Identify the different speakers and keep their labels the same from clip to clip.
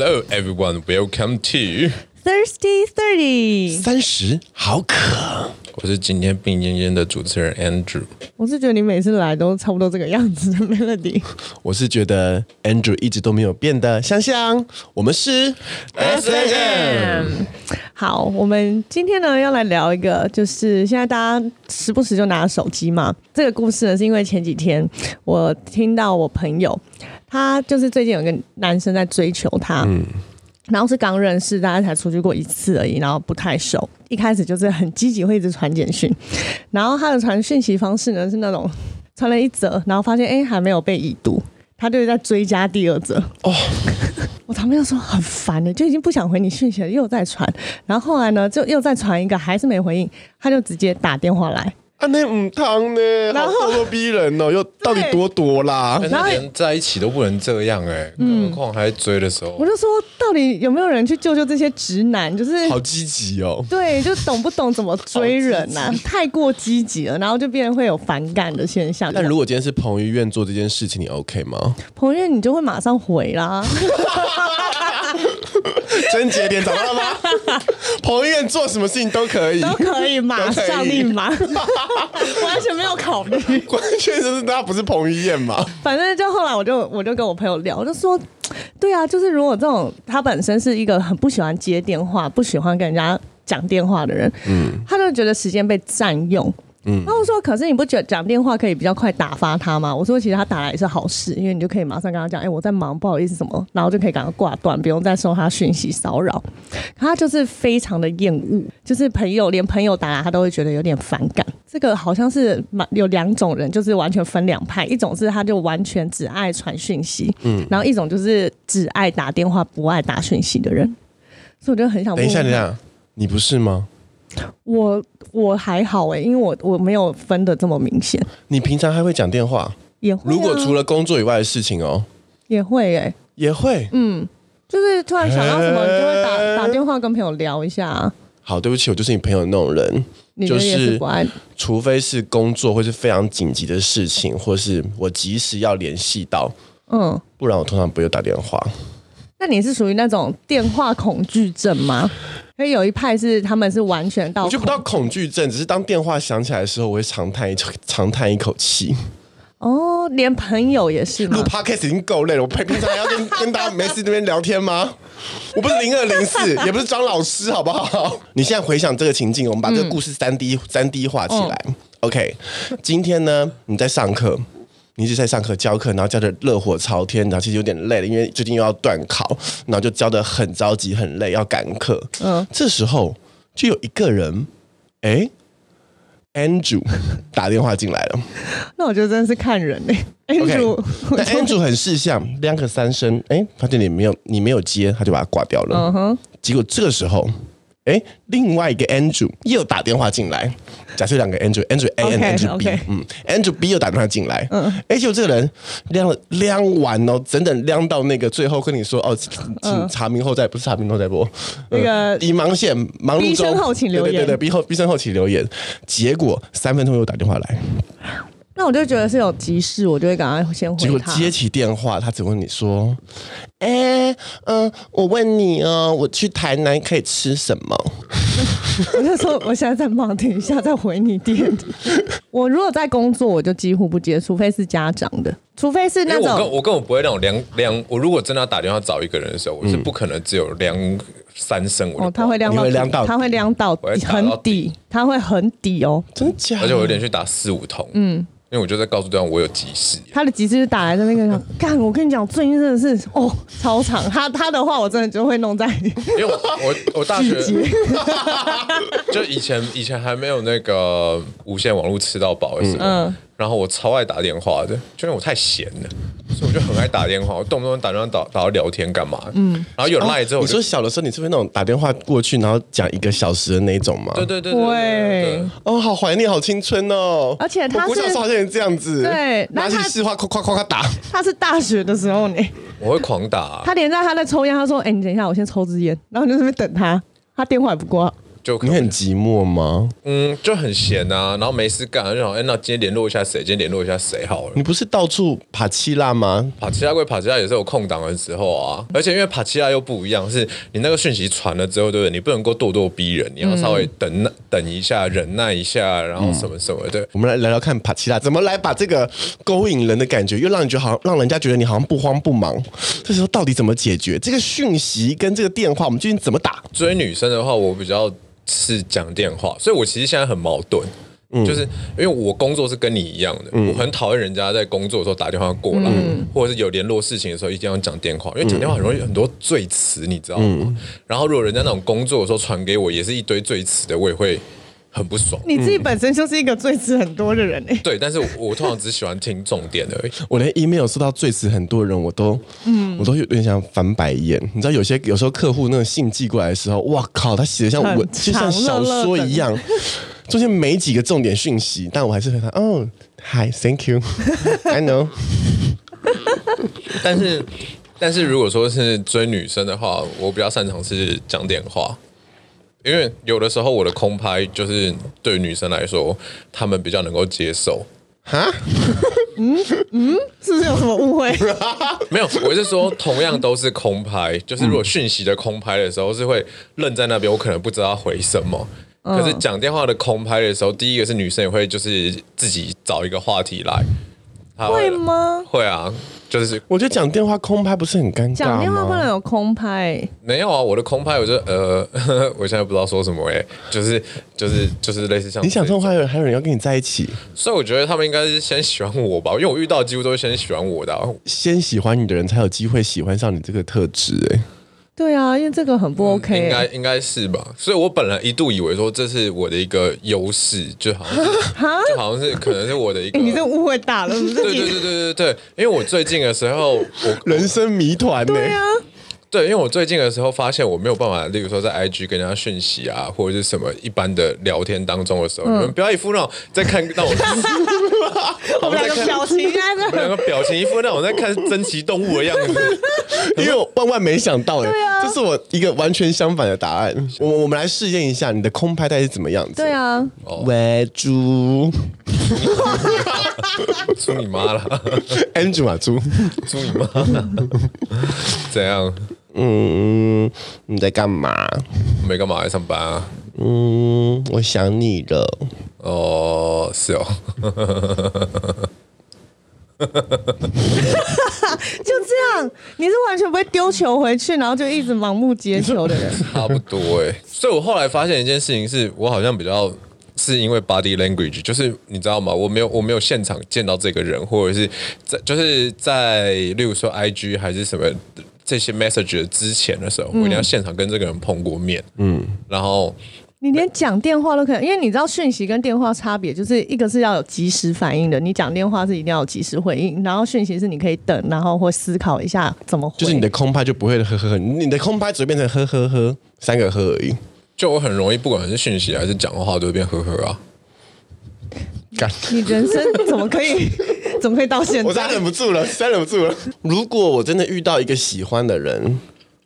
Speaker 1: Hello everyone, welcome to
Speaker 2: Thirsty Thirty。
Speaker 3: 三十好渴，
Speaker 1: 我是今天病恹恹的主持人 Andrew。
Speaker 2: 我是觉得你每次来都差不多这个样子的 Melody。
Speaker 3: 我是觉得 Andrew 一直都没有变的香香。我们是
Speaker 2: S&M。好，我们今天呢要来聊一个，就是现在大家时不时就拿手机嘛。这个故事呢是因为前几天我听到我朋友，他就是最近有个男生在追求他。嗯。然后是刚认识，大家才出去过一次而已，然后不太熟。一开始就是很积极，会一直传简讯。然后他的传讯息方式呢是那种传了一则，然后发现哎还没有被已读，他就在追加第二则。哦，我旁边就说很烦的，就已经不想回你讯息了，又在传。然后后来呢，就又再传一个，还是没回应，他就直接打电话来。
Speaker 3: 啊，那唔汤呢？然后咄咄逼人哦，又到底多多啦？
Speaker 1: 然后连在一起都不能这样哎、欸，嗯、更何况还在追的时候。
Speaker 2: 我就说，到底有没有人去救救这些直男？就是
Speaker 3: 好积极哦。
Speaker 2: 对，就懂不懂怎么追人呐、啊？太过积极了，然后就变得会有反感的现象。
Speaker 3: 但如果今天是彭于晏做这件事情，你 OK 吗？
Speaker 2: 彭于晏，你就会马上回啦。
Speaker 3: 真节点找到了吗？彭于晏做什么事情都可以，
Speaker 2: 都可以，马上立马，完全没有考虑。
Speaker 3: 关键就是他不是彭于晏嘛。
Speaker 2: 反正就后来我就我就跟我朋友聊，我就说，对啊，就是如果这种他本身是一个很不喜欢接电话、不喜欢跟人家讲电话的人，嗯，他就觉得时间被占用。嗯，然后我说，可是你不觉得讲电话可以比较快打发他吗？我说，其实他打来也是好事，因为你就可以马上跟他讲，哎，我在忙，不好意思什么，然后就可以赶快挂断，不用再收他讯息骚扰。他就是非常的厌恶，就是朋友连朋友打来他都会觉得有点反感。这个好像是有两种人，就是完全分两派，一种是他就完全只爱传讯息，嗯，然后一种就是只爱打电话不爱打讯息的人。所以我就很想问，
Speaker 3: 等一下，等一下，你不是吗？
Speaker 2: 我我还好哎，因为我我没有分的这么明显。
Speaker 3: 你平常还会讲电话？
Speaker 2: 也会、啊。
Speaker 3: 如果除了工作以外的事情哦，
Speaker 2: 也会哎，
Speaker 3: 也会。
Speaker 2: 嗯，就是突然想到什么，你就会打打电话跟朋友聊一下。
Speaker 3: 好，对不起，我就是你朋友的那种人，就是除非是工作或是非常紧急的事情，或是我及时要联系到，嗯，不然我通常不会打电话。
Speaker 2: 那你是属于那种电话恐惧症吗？因为有一派是他们是完全到，我
Speaker 3: 就不到恐惧症，只是当电话响起来的时候，我会长叹一长叹一口气。
Speaker 2: 哦，连朋友也是吗？
Speaker 3: 录 podcast 已经够累了，我平常还要跟跟大家没事这边聊天吗？我不是零二零四，也不是张老师，好不好？你现在回想这个情境，我们把这个故事三 D 三 D 画起来。嗯、OK，今天呢，你在上课。你一直在上课教课，然后教的热火朝天，然后其实有点累了，因为最近又要段考，然后就教的很着急、很累，要赶课。嗯，这时候就有一个人，哎，Andrew 打电话进来了。
Speaker 2: 那我觉得真的是看人呢。Andrew，
Speaker 3: 那 Andrew 很识相，两个三声，哎，发现你没有，你没有接，他就把它挂掉了。嗯哼，结果这个时候。哎，另外一个 Andrew 又打电话进来。假设两个 Andrew，Andrew A and Andrew B，嗯，Andrew B 又打电话进来。嗯，哎，就这个人晾了晾完哦，整整晾到那个最后跟你说哦，请查明后再，不是查明后再播。那个已忙线忙碌中，
Speaker 2: 后请留言。
Speaker 3: 对对对，毕后毕生后请留言。结果三分钟又打电话来。
Speaker 2: 那我就觉得是有急事，我就会赶快先回他。
Speaker 3: 结果接起电话，他只问你说：“哎，嗯，我问你哦，我去台南可以吃什么？”
Speaker 2: 我就说我现在在忙，等一下再回你电。我如果在工作，我就几乎不接，除非是家长的，除非是那种。
Speaker 1: 我跟我根本不会那种量量。我如果真的要打电话找一个人的时候，我是不可能只有量三声。
Speaker 2: 哦，他会亮到，
Speaker 3: 亮到，
Speaker 2: 他会亮到很底，他会很底哦，
Speaker 3: 真假？
Speaker 1: 而且我有点去打四五通，嗯。因为我就在告诉对方我有急事，
Speaker 2: 他的急事是打来的那个 干，我跟你讲，最近真的是哦超长，他他的话我真的就会弄在，
Speaker 1: 因为我我我大学 就以前以前还没有那个无线网络吃到饱的时候。嗯然后我超爱打电话的，就因为我太闲了，所以我就很爱打电话。我动不动打电话打打到聊天干嘛？嗯，然后有赖之后，
Speaker 3: 你说小的时候你是不是那种打电话过去，然后讲一个小时的那种吗？
Speaker 1: 对对对对。
Speaker 3: 哦，好怀念，好青春哦！
Speaker 2: 而且他是，我
Speaker 3: 小时候好像也这样子，
Speaker 2: 对，
Speaker 3: 拿起市话，夸夸夸夸打。
Speaker 2: 他是大学的时候呢，
Speaker 1: 我会狂打。
Speaker 2: 他连在他在抽烟，他说：“哎，你等一下，我先抽支烟。”然后你就在那边等他，他电话也不挂。
Speaker 1: 就
Speaker 3: 你很寂寞吗？
Speaker 1: 嗯，就很闲啊，然后没事干，就想哎，那今天联络一下谁？今天联络一下谁好了？
Speaker 3: 你不是到处爬七拉吗？
Speaker 1: 爬七拉归爬七拉，也是有空档的时候啊。而且因为爬七拉又不一样，是你那个讯息传了之后，对不对？你不能够咄咄逼人，你要稍微等等一下，忍耐一下，然后什么什么的。嗯、
Speaker 3: 我们来聊聊看爬七拉怎么来把这个勾引人的感觉，又让你觉得好像让人家觉得你好像不慌不忙。这时候到底怎么解决这个讯息跟这个电话？我们究竟怎么打？
Speaker 1: 追女生的话，我比较是讲电话，所以我其实现在很矛盾，嗯、就是因为我工作是跟你一样的，嗯、我很讨厌人家在工作的时候打电话过来，嗯、或者是有联络事情的时候一定要讲电话，因为讲电话很容易很多罪词，你知道吗？嗯、然后如果人家那种工作的时候传给我也是一堆罪词的，我也会。很不爽，
Speaker 2: 你自己本身就是一个最词很多的人哎。
Speaker 1: 对，但是我，我通常只喜欢听重点而已。
Speaker 3: 我连 email 收到最词很多的人，我都，嗯，我都有点想翻白眼。你知道，有些有时候客户那个信寄过来的时候，哇靠，他写的像文，就像小说一样，中间没几个重点讯息，但我还是回他，哦，Hi，Thank you，I know。
Speaker 1: 但是，但是如果说是追女生的话，我比较擅长是讲电话。因为有的时候我的空拍就是对女生来说，她们比较能够接受。哈？
Speaker 2: 嗯嗯，是不是有什么误会？
Speaker 1: 没有，我是说同样都是空拍，就是如果讯息的空拍的时候是会愣在那边，我可能不知道回什么。可是讲电话的空拍的时候，第一个是女生也会就是自己找一个话题来。
Speaker 2: 会吗？
Speaker 1: 会啊。就是
Speaker 3: 我觉得讲电话空拍不是很尴尬吗？
Speaker 2: 讲电话不能有空拍？
Speaker 1: 没有啊，我的空拍我就呃呵呵，我现在不知道说什么哎、欸，就是就是就是类似像
Speaker 3: 你讲这种话，有还有人要跟你在一起，
Speaker 1: 所以我觉得他们应该是先喜欢我吧，因为我遇到几乎都是先喜欢我的、啊，
Speaker 3: 先喜欢你的人才有机会喜欢上你这个特质哎、欸。
Speaker 2: 对啊，因为这个很不 OK，、欸嗯、
Speaker 1: 应该应该是吧？所以我本来一度以为说这是我的一个优势，就好像 就好像是可能是我的一个，
Speaker 2: 欸、你这误会大了？对
Speaker 1: 对对对对对，因为我最近的时候，我
Speaker 3: 人生谜团呢。对
Speaker 2: 啊。
Speaker 1: 对，因为我最近的时候发现我没有办法，例如说在 IG 跟人家讯息啊，或者是什么一般的聊天当中的时候，嗯、你们不要一副那种在看到我，
Speaker 2: 我们两个表情啊，
Speaker 1: 我们两个表情一副那种在看珍奇动物的样子，
Speaker 3: 因为我万万没想到哎，啊、这是我一个完全相反的答案。我我们来试验一下你的空拍带是怎么样子？
Speaker 2: 对啊，
Speaker 3: 喂猪，
Speaker 1: 猪你妈了
Speaker 3: ，Andrew 啊，猪，
Speaker 1: 猪你妈，怎样？
Speaker 3: 嗯，你在干嘛？
Speaker 1: 没干嘛，在上班啊。
Speaker 3: 嗯，我想你了。
Speaker 1: 哦，是哦。
Speaker 2: 就这样，你是完全不会丢球回去，然后就一直盲目接球的人。
Speaker 1: 差不多哎。所以我后来发现一件事情是，我好像比较是因为 body language，就是你知道吗？我没有我没有现场见到这个人，或者是在就是在例如说 IG 还是什么。这些 message 之前的时候，我一定要现场跟这个人碰过面。嗯，然后
Speaker 2: 你连讲电话都可以，因为你知道讯息跟电话差别，就是一个是要有及时反应的，你讲电话是一定要有及时回应，然后讯息是你可以等，然后会思考一下怎么回。
Speaker 3: 就是你的空拍就不会呵呵呵，你的空拍只会变成呵呵呵三个呵而已。
Speaker 1: 就我很容易，不管是讯息还是讲的话，都会变呵呵啊。
Speaker 3: 干，
Speaker 2: 你人生怎么可以？怎么可以到现在？
Speaker 3: 我再忍不住了，再忍不住了。如果我真的遇到一个喜欢的人，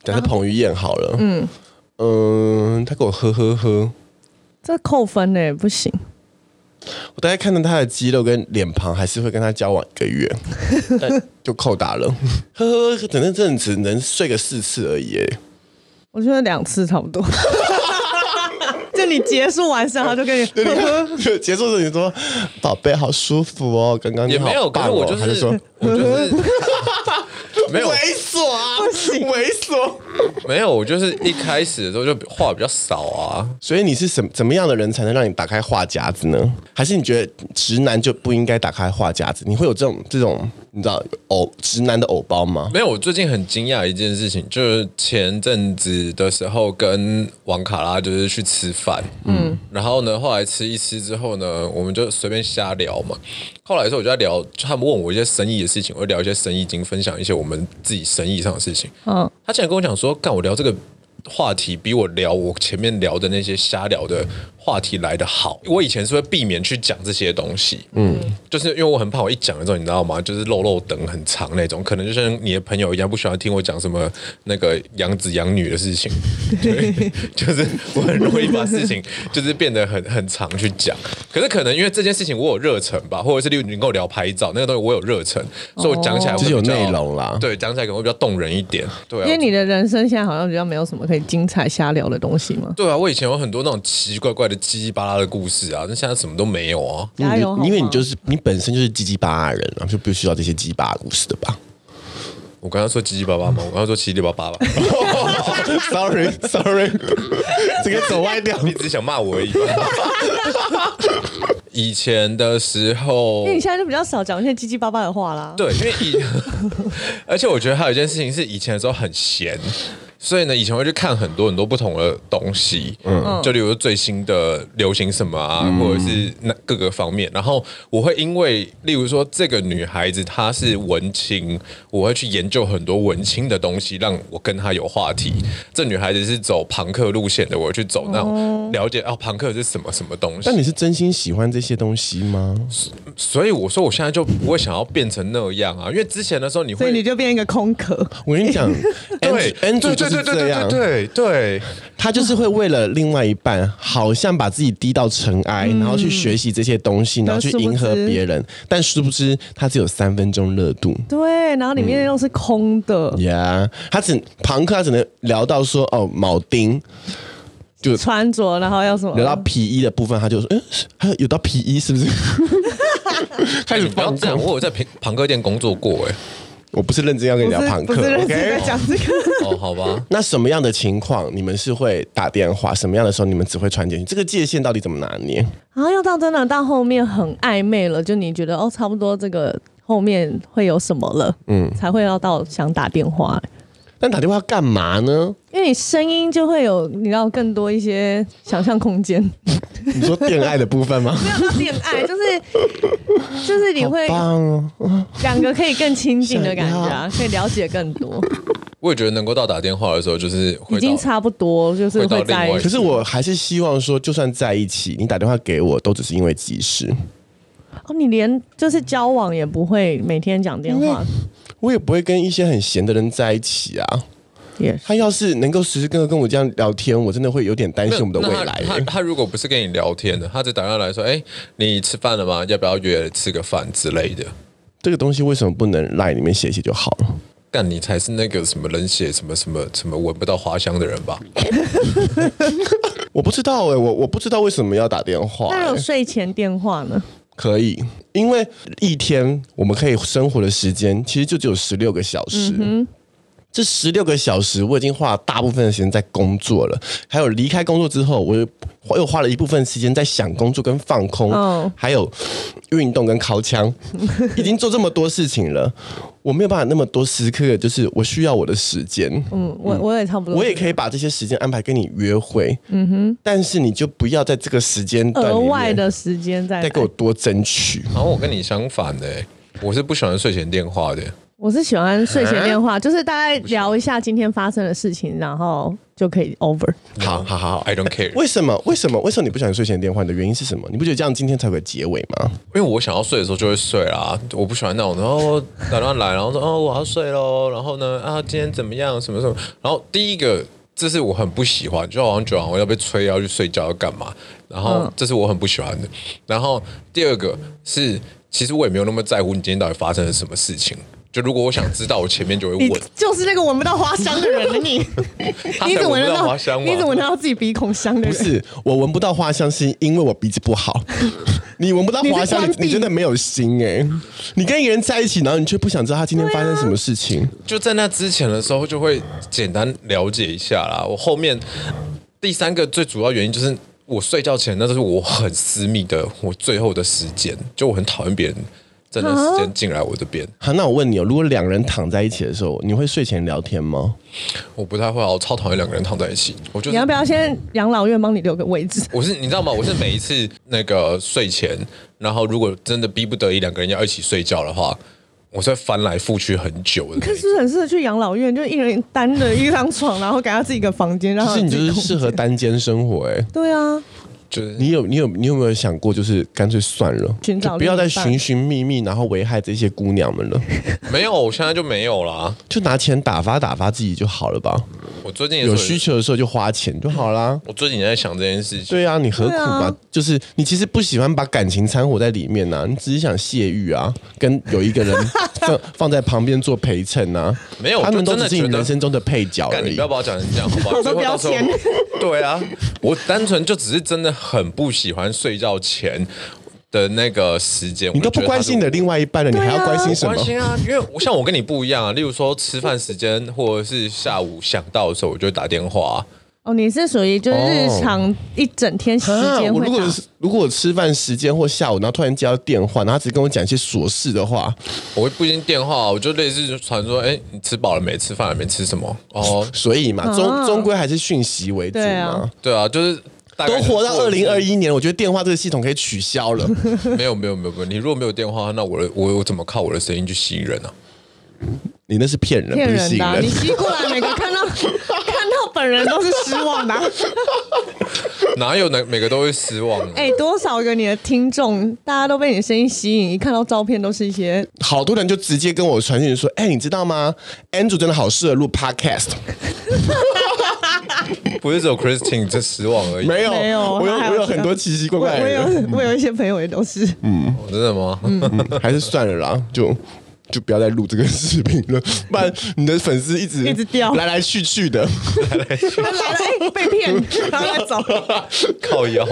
Speaker 3: 假设彭于晏好了，嗯嗯，他给我呵呵呵，
Speaker 2: 这扣分呢，不行。
Speaker 3: 我大概看到他的肌肉跟脸庞，还是会跟他交往一个月，但就扣打了。呵呵，等那阵子能睡个四次而已。
Speaker 2: 我觉得两次差不多。就你结束完事，他就跟你 呵呵
Speaker 3: 结束时你说：“宝贝，好舒服哦。”刚刚你好、哦、
Speaker 1: 也没有，可是我就是说，我就是。没有
Speaker 3: 猥琐啊，不行，猥琐。
Speaker 1: 没有，我就是一开始的时候就话比较少啊。
Speaker 3: 所以你是什怎么样的人才能让你打开话匣子呢？还是你觉得直男就不应该打开话匣子？你会有这种这种你知道偶直男的偶包吗？
Speaker 1: 没有，我最近很惊讶一件事情，就是前阵子的时候跟王卡拉就是去吃饭，嗯，然后呢，后来吃一吃之后呢，我们就随便瞎聊嘛。后来的时候我就在聊，他们问我一些生意的事情，我就聊一些生意经，分享一些我们自己生意上的事情。嗯，他竟然跟我讲说，干我聊这个话题比我聊我前面聊的那些瞎聊的话题来得好。我以前是会避免去讲这些东西，嗯，就是因为我很怕我一讲了之后，你知道吗？就是漏漏等很长那种，可能就像你的朋友一样，不喜欢听我讲什么那个养子养女的事情，对，就是我很容易把事情 就是变得很很长去讲。可是可能因为这件事情我有热忱吧，或者是例如你跟我聊拍照那个东西我有热忱，所以我讲起来
Speaker 3: 就是有内容啦。
Speaker 1: 对，讲起来可能会比较动人一点。对，
Speaker 2: 因为你的人生现在好像比较没有什么可以精彩瞎聊的东西吗？
Speaker 1: 对啊，我以前有很多那种奇奇怪怪的叽叽巴拉的故事啊，那现在什么都没有啊。
Speaker 2: 加油！
Speaker 3: 因为你就是你本身就是叽叽巴拉的人啊，就不需要这些叽叽巴拉故事的吧？
Speaker 1: 我刚刚说叽叽巴巴吗？我刚刚说七七八八吧。
Speaker 3: Sorry，Sorry，这个走歪掉，
Speaker 1: 你只想骂我而已。以前的时候，
Speaker 2: 因为你现在就比较少讲一些叽叽巴巴的话啦。
Speaker 1: 对，因为以，而且我觉得还有一件事情是，以前的时候很闲。所以呢，以前会去看很多很多不同的东西，嗯，就例如最新的流行什么啊，嗯、或者是那各个方面。然后我会因为，例如说这个女孩子她是文青，我会去研究很多文青的东西，让我跟她有话题。这女孩子是走朋克路线的，我会去走那种了解哦，庞克是什么什么东西。
Speaker 3: 但你是真心喜欢这些东西吗？
Speaker 1: 所以我说我现在就不会想要变成那样啊，因为之前的时候你会，
Speaker 2: 所以你就变一个空壳。
Speaker 3: 我跟你讲，
Speaker 1: 对，Andrew 就是。对对对对对对对，
Speaker 3: 他就是会为了另外一半，好像把自己低到尘埃，然后去学习这些东西，然后去迎合别人，但殊不知他只有三分钟热度。
Speaker 2: 对，然后里面又是空的。
Speaker 3: 呀，他只庞克，他只能聊到说哦，铆钉就
Speaker 2: 穿着，然后要什么？
Speaker 3: 聊到皮衣的部分，他就说，嗯，还有有到皮衣是不是？开始
Speaker 1: 不要这样，我有在庞庞克店工作过哎。
Speaker 3: 我不是认真要跟你聊庞克，OK？
Speaker 2: 在讲这个
Speaker 1: 哦，好吧。
Speaker 3: 那什么样的情况你们是会打电话？什么样的时候你们只会传简讯？这个界限到底怎么拿捏？
Speaker 2: 然后要到真的到后面很暧昧了，就你觉得哦，差不多这个后面会有什么了，嗯，才会要到想打电话。
Speaker 3: 但打电话干嘛呢？
Speaker 2: 因为你声音就会有，你知道更多一些想象空间。
Speaker 3: 你说恋爱的部分吗？
Speaker 2: 没有到恋爱，就是就是你会两个可以更亲近的感觉啊，可以了解更多。
Speaker 1: 我也觉得能够到打电话的时候，就是
Speaker 2: 已经差不多，就是会在一起。
Speaker 3: 可是我还是希望说，就算在一起，你打电话给我，都只是因为急事。
Speaker 2: 哦，你连就是交往也不会每天讲电话。
Speaker 3: 我也不会跟一些很闲的人在一起啊。
Speaker 2: Yes.
Speaker 3: 他要是能够时时刻刻跟我这样聊天，我真的会有点担心我们的未来。
Speaker 1: 他他，他如果不是跟你聊天的，他只打电话来说：“哎、欸，你吃饭了吗？要不要约吃个饭之类的？”
Speaker 3: 这个东西为什么不能 LINE 里面写写就好了？
Speaker 1: 但你才是那个什么冷血什么什么什么闻不到花香的人吧？
Speaker 3: 我不知道哎、欸，我我不知道为什么要打电话、欸。
Speaker 2: 那有睡前电话呢？
Speaker 3: 可以，因为一天我们可以生活的时间其实就只有十六个小时。这十六个小时，我已经花了大部分的时间在工作了，还有离开工作之后，我又又花了一部分时间在想工作跟放空，哦、还有运动跟尻枪，已经做这么多事情了。我没有办法那么多时刻，就是我需要我的时间。
Speaker 2: 嗯，我我也差不多。
Speaker 3: 我也可以把这些时间安排跟你约会。嗯哼。但是你就不要在这个时间段额
Speaker 2: 外的时间再
Speaker 3: 再给我多争取。
Speaker 1: 然后我跟你相反的，我是不喜欢睡前电话的。
Speaker 2: 我是喜欢睡前电话，就是大概聊一下今天发生的事情，然后就可以 over。
Speaker 3: 好好好
Speaker 1: ，I don't care。
Speaker 3: 为什么？为什么？为什么你不喜欢睡前电话？你的原因是什么？你不觉得这样今天才会结尾吗？
Speaker 1: 因为我想要睡的时候就会睡啦，我不喜欢那种然后打电话来，然后说哦我要睡喽，然后呢啊今天怎么样什么什么，然后第一个这是我很不喜欢，就好像觉得我要被催要去睡觉要干嘛，然后这是我很不喜欢的。然后第二个是其实我也没有那么在乎你今天到底发生了什么事情。就如果我想知道，我前面就会问。
Speaker 2: 就是那个闻不到花香的人了，你。
Speaker 1: 你怎么闻得到花香？
Speaker 2: 你怎么闻到自己鼻孔香的人？
Speaker 3: 不是，我闻不到花香，是因为我鼻子不好。你闻不到花香，你，你真的没有心哎、欸！你跟一个人在一起，然后你却不想知道他今天发生什么事情。
Speaker 1: 就在那之前的时候，就会简单了解一下啦。我后面第三个最主要原因就是，我睡觉前那都是我很私密的，我最后的时间，就我很讨厌别人。真的时间进来我这边，
Speaker 3: 好，那我问你哦，如果两个人躺在一起的时候，你会睡前聊天吗？
Speaker 1: 我不太会，我超讨厌两个人躺在一起。我就
Speaker 2: 你要不要先养老院帮你留个位置？
Speaker 1: 我是你知道吗？我是每一次那个睡前，然后如果真的逼不得已两个人要一起睡觉的话，我是会翻来覆去很久的。
Speaker 2: 可是很适合去养老院，就一人单的一张床，然后给他自己一个房间，然后
Speaker 3: 是你就是适合单间生活哎、欸。
Speaker 2: 对啊。
Speaker 1: 就是
Speaker 3: 你有你有你有没有想过，就是干脆算了，
Speaker 2: 寻找
Speaker 3: 就不要再寻寻觅觅，然后危害这些姑娘们了，
Speaker 1: 没有，我现在就没有啦。
Speaker 3: 就拿钱打发打发自己就好了吧。
Speaker 1: 我最近也
Speaker 3: 有需求的时候就花钱就好啦。
Speaker 1: 我最近也在想这件事情。
Speaker 3: 对啊，你何苦嘛、
Speaker 2: 对啊
Speaker 3: 就是你其实不喜欢把感情掺和在里面呐、啊，你只是想泄欲啊，跟有一个人 放放在旁边做陪衬啊。
Speaker 1: 没有
Speaker 3: 他们都只是你
Speaker 1: 我就真的觉得
Speaker 3: 人生中的配角而已
Speaker 1: 你不要。把我讲成这样，好不好？到时候
Speaker 2: 标签
Speaker 1: 对啊，我单纯就只是真的很不喜欢睡觉前的那个时间。
Speaker 3: 你都不关心你的另外一半了，你还要关心什么？
Speaker 1: 关心啊，因为我像我跟你不一样啊。例如说吃饭时间，或者是下午想到的时候，我就会打电话、啊。
Speaker 2: 哦，你是属于就是日常一整天时
Speaker 3: 啊
Speaker 2: 间会打
Speaker 3: 我如果是如果吃饭时间或下午，然后突然接到电话，然后他只跟我讲一些琐事的话，
Speaker 1: 我会不接电话，我就类似传说，哎，你吃饱了没？吃饭了没？吃什么？哦，
Speaker 3: 所以嘛，终终归还是讯息为主嘛
Speaker 2: 对啊。
Speaker 1: 对啊，就是
Speaker 3: 都活到二零二
Speaker 1: 一，
Speaker 3: 年，我觉得电话这个系统可以取消了。
Speaker 1: 没有没有没有没有，你如果没有电话，那我的我我怎么靠我的声音去吸引人呢、啊？
Speaker 3: 你那是骗人，
Speaker 2: 骗
Speaker 3: 不是吸引
Speaker 2: 人的啊、你。吸过来，每个看到 看到本人都是失望的啊、
Speaker 1: 哪有哪每个都会失望、啊？
Speaker 2: 哎、多少个你的听众，大家都被你的声音吸引，一看到照片都是一些
Speaker 3: 好多人就直接跟我传讯说：“哎、你知道吗？Andrew 真的好适合录 Podcast。
Speaker 1: 不是只有 Christine 这失望而已。
Speaker 3: 没有，
Speaker 2: 没有
Speaker 3: 我有我有很多奇奇怪怪的我。
Speaker 2: 有我有一些朋友也都是，
Speaker 1: 嗯真的吗？
Speaker 3: 嗯还是算了啦，就就不要再录这个视频了，不然你的粉丝一直
Speaker 2: 一直掉
Speaker 3: 来来去去的。
Speaker 2: 来来了哎、被骗，然后再走，
Speaker 1: 靠腰，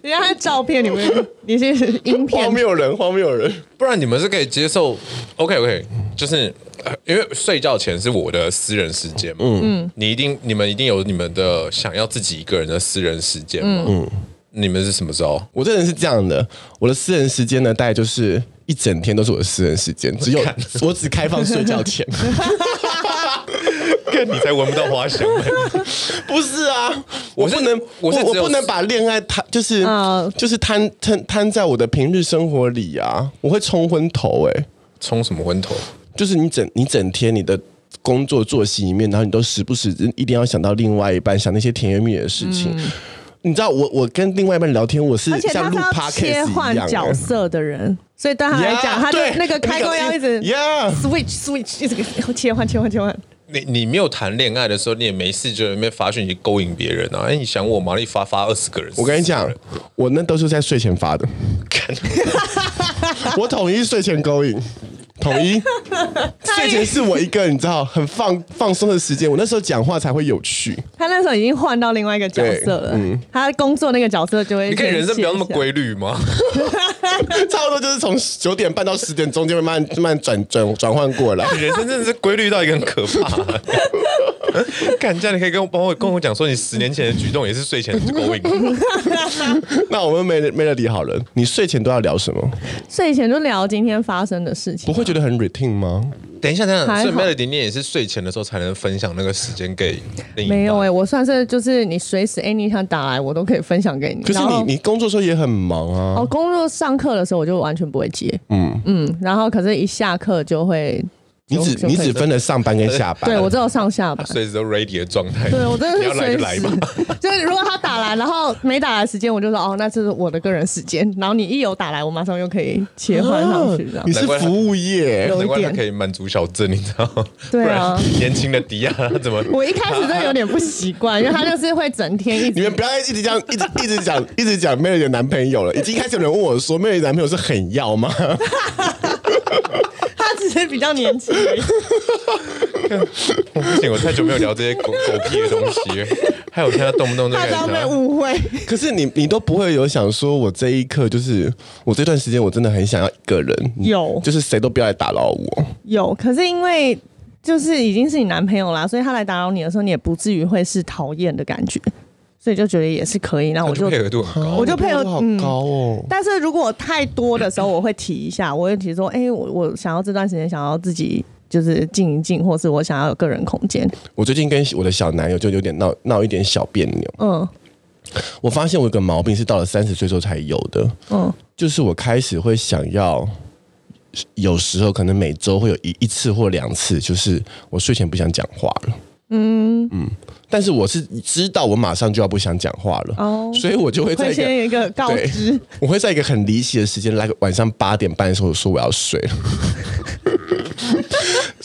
Speaker 2: 人家的照片你们你是影片
Speaker 3: 荒，谬人，荒谬人。
Speaker 1: 不然你们是可以接受？OK OK，就是呃因为睡觉前是我的私人时间嘛，嗯，你一定你们一定有你们的想要自己一个人的私人时间嘛，嗯，你们是什么时候？
Speaker 3: 我这人是这样的，我的私人时间呢，大概就是一整天都是我的私人时间，只有我只开放睡觉前。
Speaker 1: 你才闻不到花香呢。
Speaker 3: 不是啊，
Speaker 1: 我
Speaker 3: 不能，
Speaker 1: 我
Speaker 3: 我不能把恋爱摊就是、
Speaker 2: 嗯
Speaker 3: 就是摊摊摊在我的平日生活里啊，我会冲昏头哎、
Speaker 1: 冲什么昏头？
Speaker 3: 就是你整你整天你的工作作息里面，然后你都时不时一定要想到另外一半，想那些甜言蜜语的事情。你知道我我跟另外一半聊天，我是
Speaker 2: 而且
Speaker 3: 像录
Speaker 2: 他是要
Speaker 3: podcast
Speaker 2: 切
Speaker 3: 一样、
Speaker 2: 换角
Speaker 3: 欸。
Speaker 2: 色的人，所以对他来讲
Speaker 3: ，Yeah，
Speaker 2: 他就
Speaker 3: 对
Speaker 2: 那个开关要一直
Speaker 3: Yeah
Speaker 2: switch switch 一直切换切换切换。
Speaker 1: 你你没有谈恋爱的时候，你也没事就在那边发讯息勾引别人啊？哎，你想我吗？你发发二十个人，
Speaker 3: 我跟你
Speaker 1: 讲，
Speaker 3: 我那都是在睡前发的，我统一睡前勾引。统一 睡前是我一个你知道很放放松的时间，我那时候讲话才会有趣。
Speaker 2: 他那时候已经换到另外一个角色了，嗯他工作那个角色就会。
Speaker 1: 你可以人生不要那么规律吗？
Speaker 3: 差不多就是从九点半到十点中间会慢慢慢转转转换过
Speaker 1: 来。人生真的是规律到一个很可怕、啊。干这样，你可以跟我帮我跟我讲说，你十年前的举动也是睡前勾引。
Speaker 3: 那我们没没了理好了，你睡前都要聊什么？
Speaker 2: 睡前就聊今天发生的事情，
Speaker 3: 不会觉得很 routine 吗？
Speaker 1: 等一下，等一下，所以 Melody 你也是睡前的时候才能分享那个时间给另一
Speaker 2: 没有哎、我算是就是你随时哎、你想打来，我都可以分享给你。
Speaker 3: 可是你你工作的时候也很忙啊。
Speaker 2: 哦，工作上课的时候我就完全不会接，嗯嗯，然后可是一下课就会，
Speaker 3: 你只你只分了上班跟下班。
Speaker 2: 对我只有上下班。
Speaker 1: 随时都 ready 的状态。
Speaker 2: 对我真的是
Speaker 1: 你要来就来
Speaker 2: 随
Speaker 1: 吧。
Speaker 2: 时，就是如果他打来，然后没打来时间，我就说哦，那是我的个人时间。然后你一有打来，我马上又可以切换上去。
Speaker 3: 你是服
Speaker 2: 务业，
Speaker 1: 难怪他可以满足小镇，你知道吗？
Speaker 2: 对啊
Speaker 1: 年轻的迪亚他怎么？
Speaker 2: 我一开始真的有点不习惯，因为他就是会整天一直
Speaker 3: 你们不要一直这样一直一直讲一直讲 Melody 的男朋友了，已经开始有人问我说 Melody 的男朋友是很要吗？
Speaker 2: 他只是比较年轻而已。
Speaker 1: 不行，我太久没有聊这些狗狗屁的东西了，害我现在动不动就开始
Speaker 2: 他被误会。
Speaker 3: 可是你你都不会有想说，我这一刻就是我这段时间我真的很想要一个人，
Speaker 2: 有
Speaker 3: 就是谁都不要来打扰我。
Speaker 2: 有，可是因为就是已经是你男朋友啦，所以他来打扰你的时候，你也不至于会是讨厌的感觉，所以就觉得也是可以。那我就
Speaker 1: 就配合度很高。
Speaker 2: 我就配合
Speaker 3: 好
Speaker 2: 嗯
Speaker 3: 高哦。
Speaker 2: 但是如果太多的时候，我会提一下，我会提说，哎、我我想要这段时间想要自己就是静一静，或是我想要有个人空间。
Speaker 3: 我最近跟我的小男友就有点闹闹一点小别扭。
Speaker 2: 嗯
Speaker 3: 我发现我有个毛病是到了三十岁之后才有的，
Speaker 2: 嗯，
Speaker 3: 就是我开始会想要，有时候可能每周会有一一次或两次，就是我睡前不想讲话了。嗯嗯，但是我是知道我马上就要不想讲话了，哦，所以我就会在一个，
Speaker 2: 会一个告知，
Speaker 3: 我会在一个很离奇的时间，来个晚上八点半的时候说我要睡了。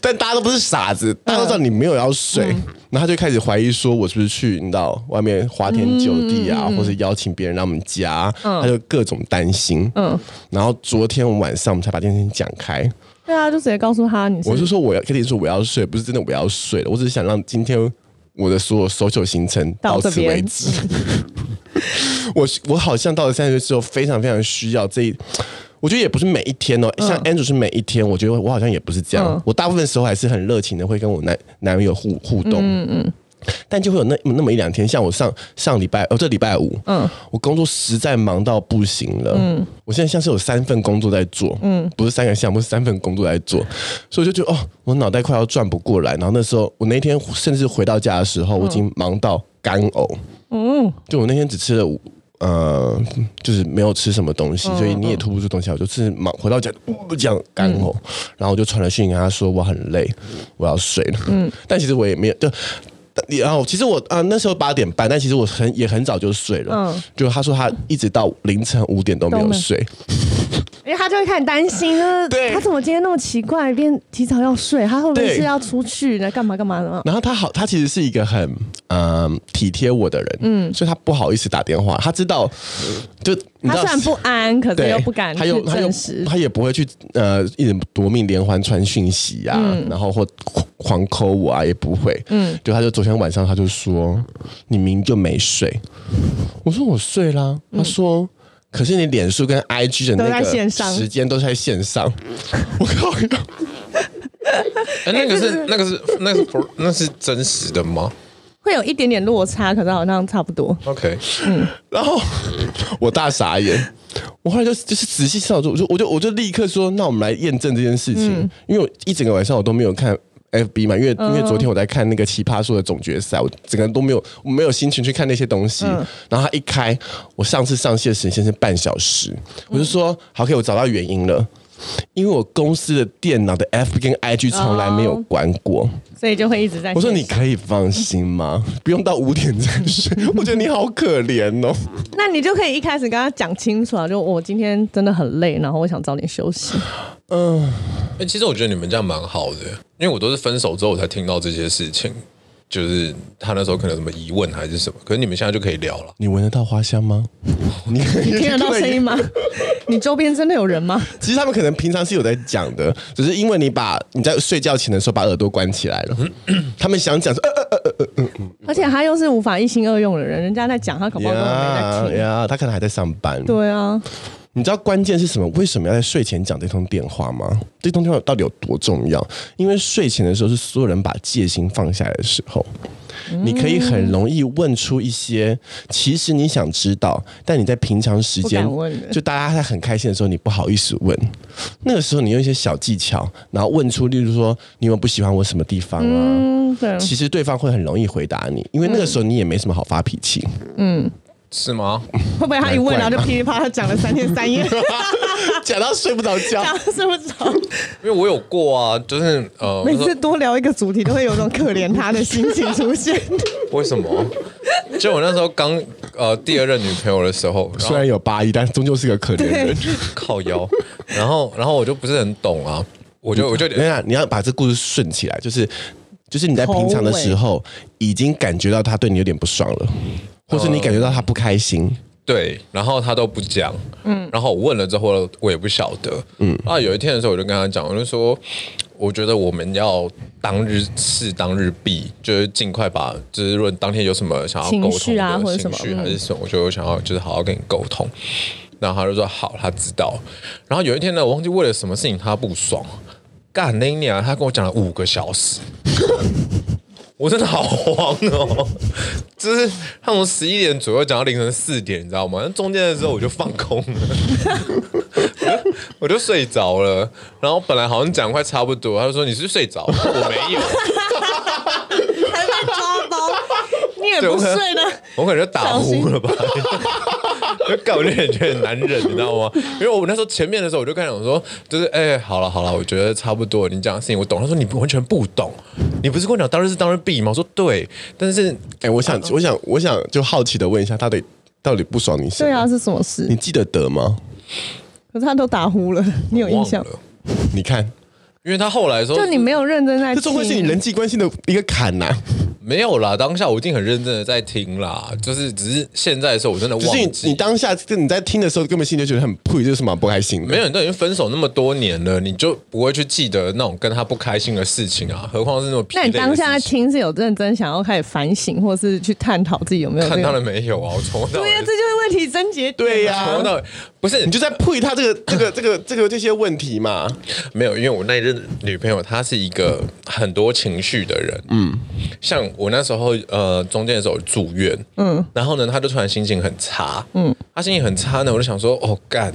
Speaker 3: 但大家都不是傻子，大家都知道你没有要睡，嗯、然后他就开始怀疑说，我是不是去你知道外面花天酒地啊，嗯、或者邀请别人来我们家，嗯、他就各种担心。嗯，然后昨天晚上我们才把这件事情讲开。
Speaker 2: 对啊，就直接告诉他，你是，
Speaker 3: 我是说我要跟你说我要睡，不是真的我要睡了，我只是想让今天我的所有 social 行程到此为止。我我好像到了三十岁之后，非常非常需要这一。我觉得也不是每一天哦，像 Andrew 是每一天，我觉得我好像也不是这样。嗯、我大部分时候还是很热情的，会跟我男男友互互动。嗯嗯。但就会有那那么一两天，像我上上礼拜哦，这礼拜五，嗯，我工作实在忙到不行了。嗯。我现在像是有三份工作在做，嗯，不是三个项目，是三份工作在做，所以我就觉得哦，我脑袋快要转不过来。然后那时候，我那天甚至回到家的时候，我已经忙到干呕。嗯。就我那天只吃了五。呃，就是没有吃什么东西，所以你也吐不出东西来。我就是忙回到家，这样干呕，然后我就传了讯跟他说我很累，我要睡了。嗯，但其实我也没有就，然后其实我啊、呃、那时候八点半，但其实我很也很早就睡了。嗯，就他说他一直到凌晨五点都没有睡。
Speaker 2: 因为他就会开始担心啊，对他怎么今天那么奇怪，变提早要睡，他会不会是要出去来干嘛干嘛的？
Speaker 3: 然后他好，他其实是一个很嗯、呃、体贴我的人，嗯，所以他不好意思打电话，他知道，就
Speaker 2: 他虽然不安，可是又不敢他又他又，
Speaker 3: 他也不会去呃一直夺命连环传讯息啊，嗯、然后或狂 call 我啊，也不会，嗯，就他就昨天晚上他就说你明明就没睡，我说我睡啦，他说。嗯可是你脸书跟 IG 的那个时间都在线上，我靠！
Speaker 1: 哎，那个是那个是那个是那是真实的吗？
Speaker 2: 会有一点点落差，可是好像差不多。
Speaker 1: OK，嗯，
Speaker 3: 然后我大傻眼，我后来就就是仔细思考，我就我就我就立刻说，那我们来验证这件事情，嗯、因为我一整个晚上我都没有看。FB 嘛，因为因为昨天我在看那个奇葩说的总决赛，我整个人都没有，我没有心情去看那些东西。嗯、然后他一开，我上次上线时间是半小时，我就说好可以我找到原因了，因为我公司的电脑的 FB 跟 IG 从来没有关过，哦、
Speaker 2: 所以就会一直在。
Speaker 3: 我说你可以放心吗？不用到五点再睡，我觉得你好可怜哦。
Speaker 2: 那你就可以一开始跟他讲清楚啊，就我今天真的很累，然后我想早点休息。
Speaker 1: 嗯，哎、欸，其实我觉得你们这样蛮好的，因为我都是分手之后我才听到这些事情，就是他那时候可能有什么疑问还是什么，可是你们现在就可以聊了。
Speaker 3: 你闻得到花香吗？
Speaker 2: 你听得到声音吗？你周边真的有人吗？
Speaker 3: 其实他们可能平常是有在讲的，只是因为你把你在睡觉前的时候把耳朵关起来了，他们想讲说，呃呃呃呃呃呃，
Speaker 2: 而且他又是无法一心二用的人，人家在讲，他可能没在听
Speaker 3: 呀，他可能还在上班。
Speaker 2: 对啊。
Speaker 3: 你知道关键是什么？为什么要在睡前讲这通电话吗？这通电话到底有多重要？因为睡前的时候是所有人把戒心放下来的时候，你可以很容易问出一些其实你想知道，但你在平常时间就大家在很开心的时候，你不好意思问。那个时候你用一些小技巧，然后问出，例如说你有不喜欢我什么地方啊？其实对方会很容易回答你，因为那个时候你也没什么好发脾气。嗯。
Speaker 1: 是吗？
Speaker 2: 会不会他一问，然后就噼里啪啦讲了三天三夜，
Speaker 3: 讲到睡不着觉，
Speaker 2: 讲到睡不着。
Speaker 1: 因为我有过啊，就是呃，
Speaker 2: 每次多聊一个主题，都会有种可怜他的心情出现。
Speaker 1: 为什么？就我那时候刚呃第二任女朋友的时候，
Speaker 3: 虽然有八亿，但终究是个可怜人，
Speaker 1: 靠腰。然后然后我就不是很懂啊，我就我就
Speaker 3: 等下你要把这故事顺起来，就是就是你在平常的时候已经感觉到他对你有点不爽了。或是你感觉到他不开心，嗯、
Speaker 1: 对，然后他都不讲，嗯，然后我问了之后，我也不晓得，嗯，啊，有一天的时候，我就跟他讲，我就说，我觉得我们要当日事当日毕，就是尽快把，就是论当天有什么想要沟通的情绪还是什么，我觉得我想要就是好好跟你沟通，然后他就说好，他知道，然后有一天呢，我忘记为了什么事情他不爽，干那一年他跟我讲了五个小时。我真的好慌哦，就是他从十一点左右讲到凌晨四点，你知道吗？那中间的时候我就放空了，我就睡着了。然后本来好像讲快差不多，他就说你是睡着了，我没有，
Speaker 2: 还在抓包，你也不睡呢？
Speaker 1: 我可能就打呼了吧。就 搞得觉得很难忍，你知道吗？因为我那时候前面的时候，我就跟他讲说，就是哎、欸，好了好了，我觉得差不多，你讲的事情我懂。他说你完全不懂，你不是跟我讲当然是当然 B 吗？我说对，但是
Speaker 3: 哎、欸，我想我想我想就好奇的问一下，他到底到底不爽你什么？
Speaker 2: 对啊，是什么事？
Speaker 3: 你记得得吗？
Speaker 2: 可是他都打呼了，你有印象？
Speaker 3: 你看，
Speaker 1: 因为他后来说，
Speaker 2: 就你没有认真在听，
Speaker 3: 这会是你人际关系的一个坎呐、啊。
Speaker 1: 没有啦，当下我一定很认真的在听啦，就是只是现在的时候我真的忘记。
Speaker 3: 就是你，你当下跟你在听的时候，根本心里就觉得很呸，就是什么不开心的？
Speaker 1: 没有，你都已经分手那么多年了，你就不会去记得那种跟他不开心的事情啊？何况是那种……
Speaker 2: 那你当下在听是有认真想要开始反省，或是去探讨自己有没有、这个？
Speaker 1: 看到了没有啊？我从
Speaker 2: 对呀、啊，这就是问题症结。
Speaker 3: 对呀、啊，从到
Speaker 1: 不是
Speaker 3: 你就在呸他这个这个这个这个这些问题嘛？
Speaker 1: 没有，因为我那一任女朋友她是一个很多情绪的人，嗯，像我那时候呃。呃，中间的时候住院，嗯，然后呢，他就突然心情很差，嗯，他心情很差呢，我就想说，哦，干，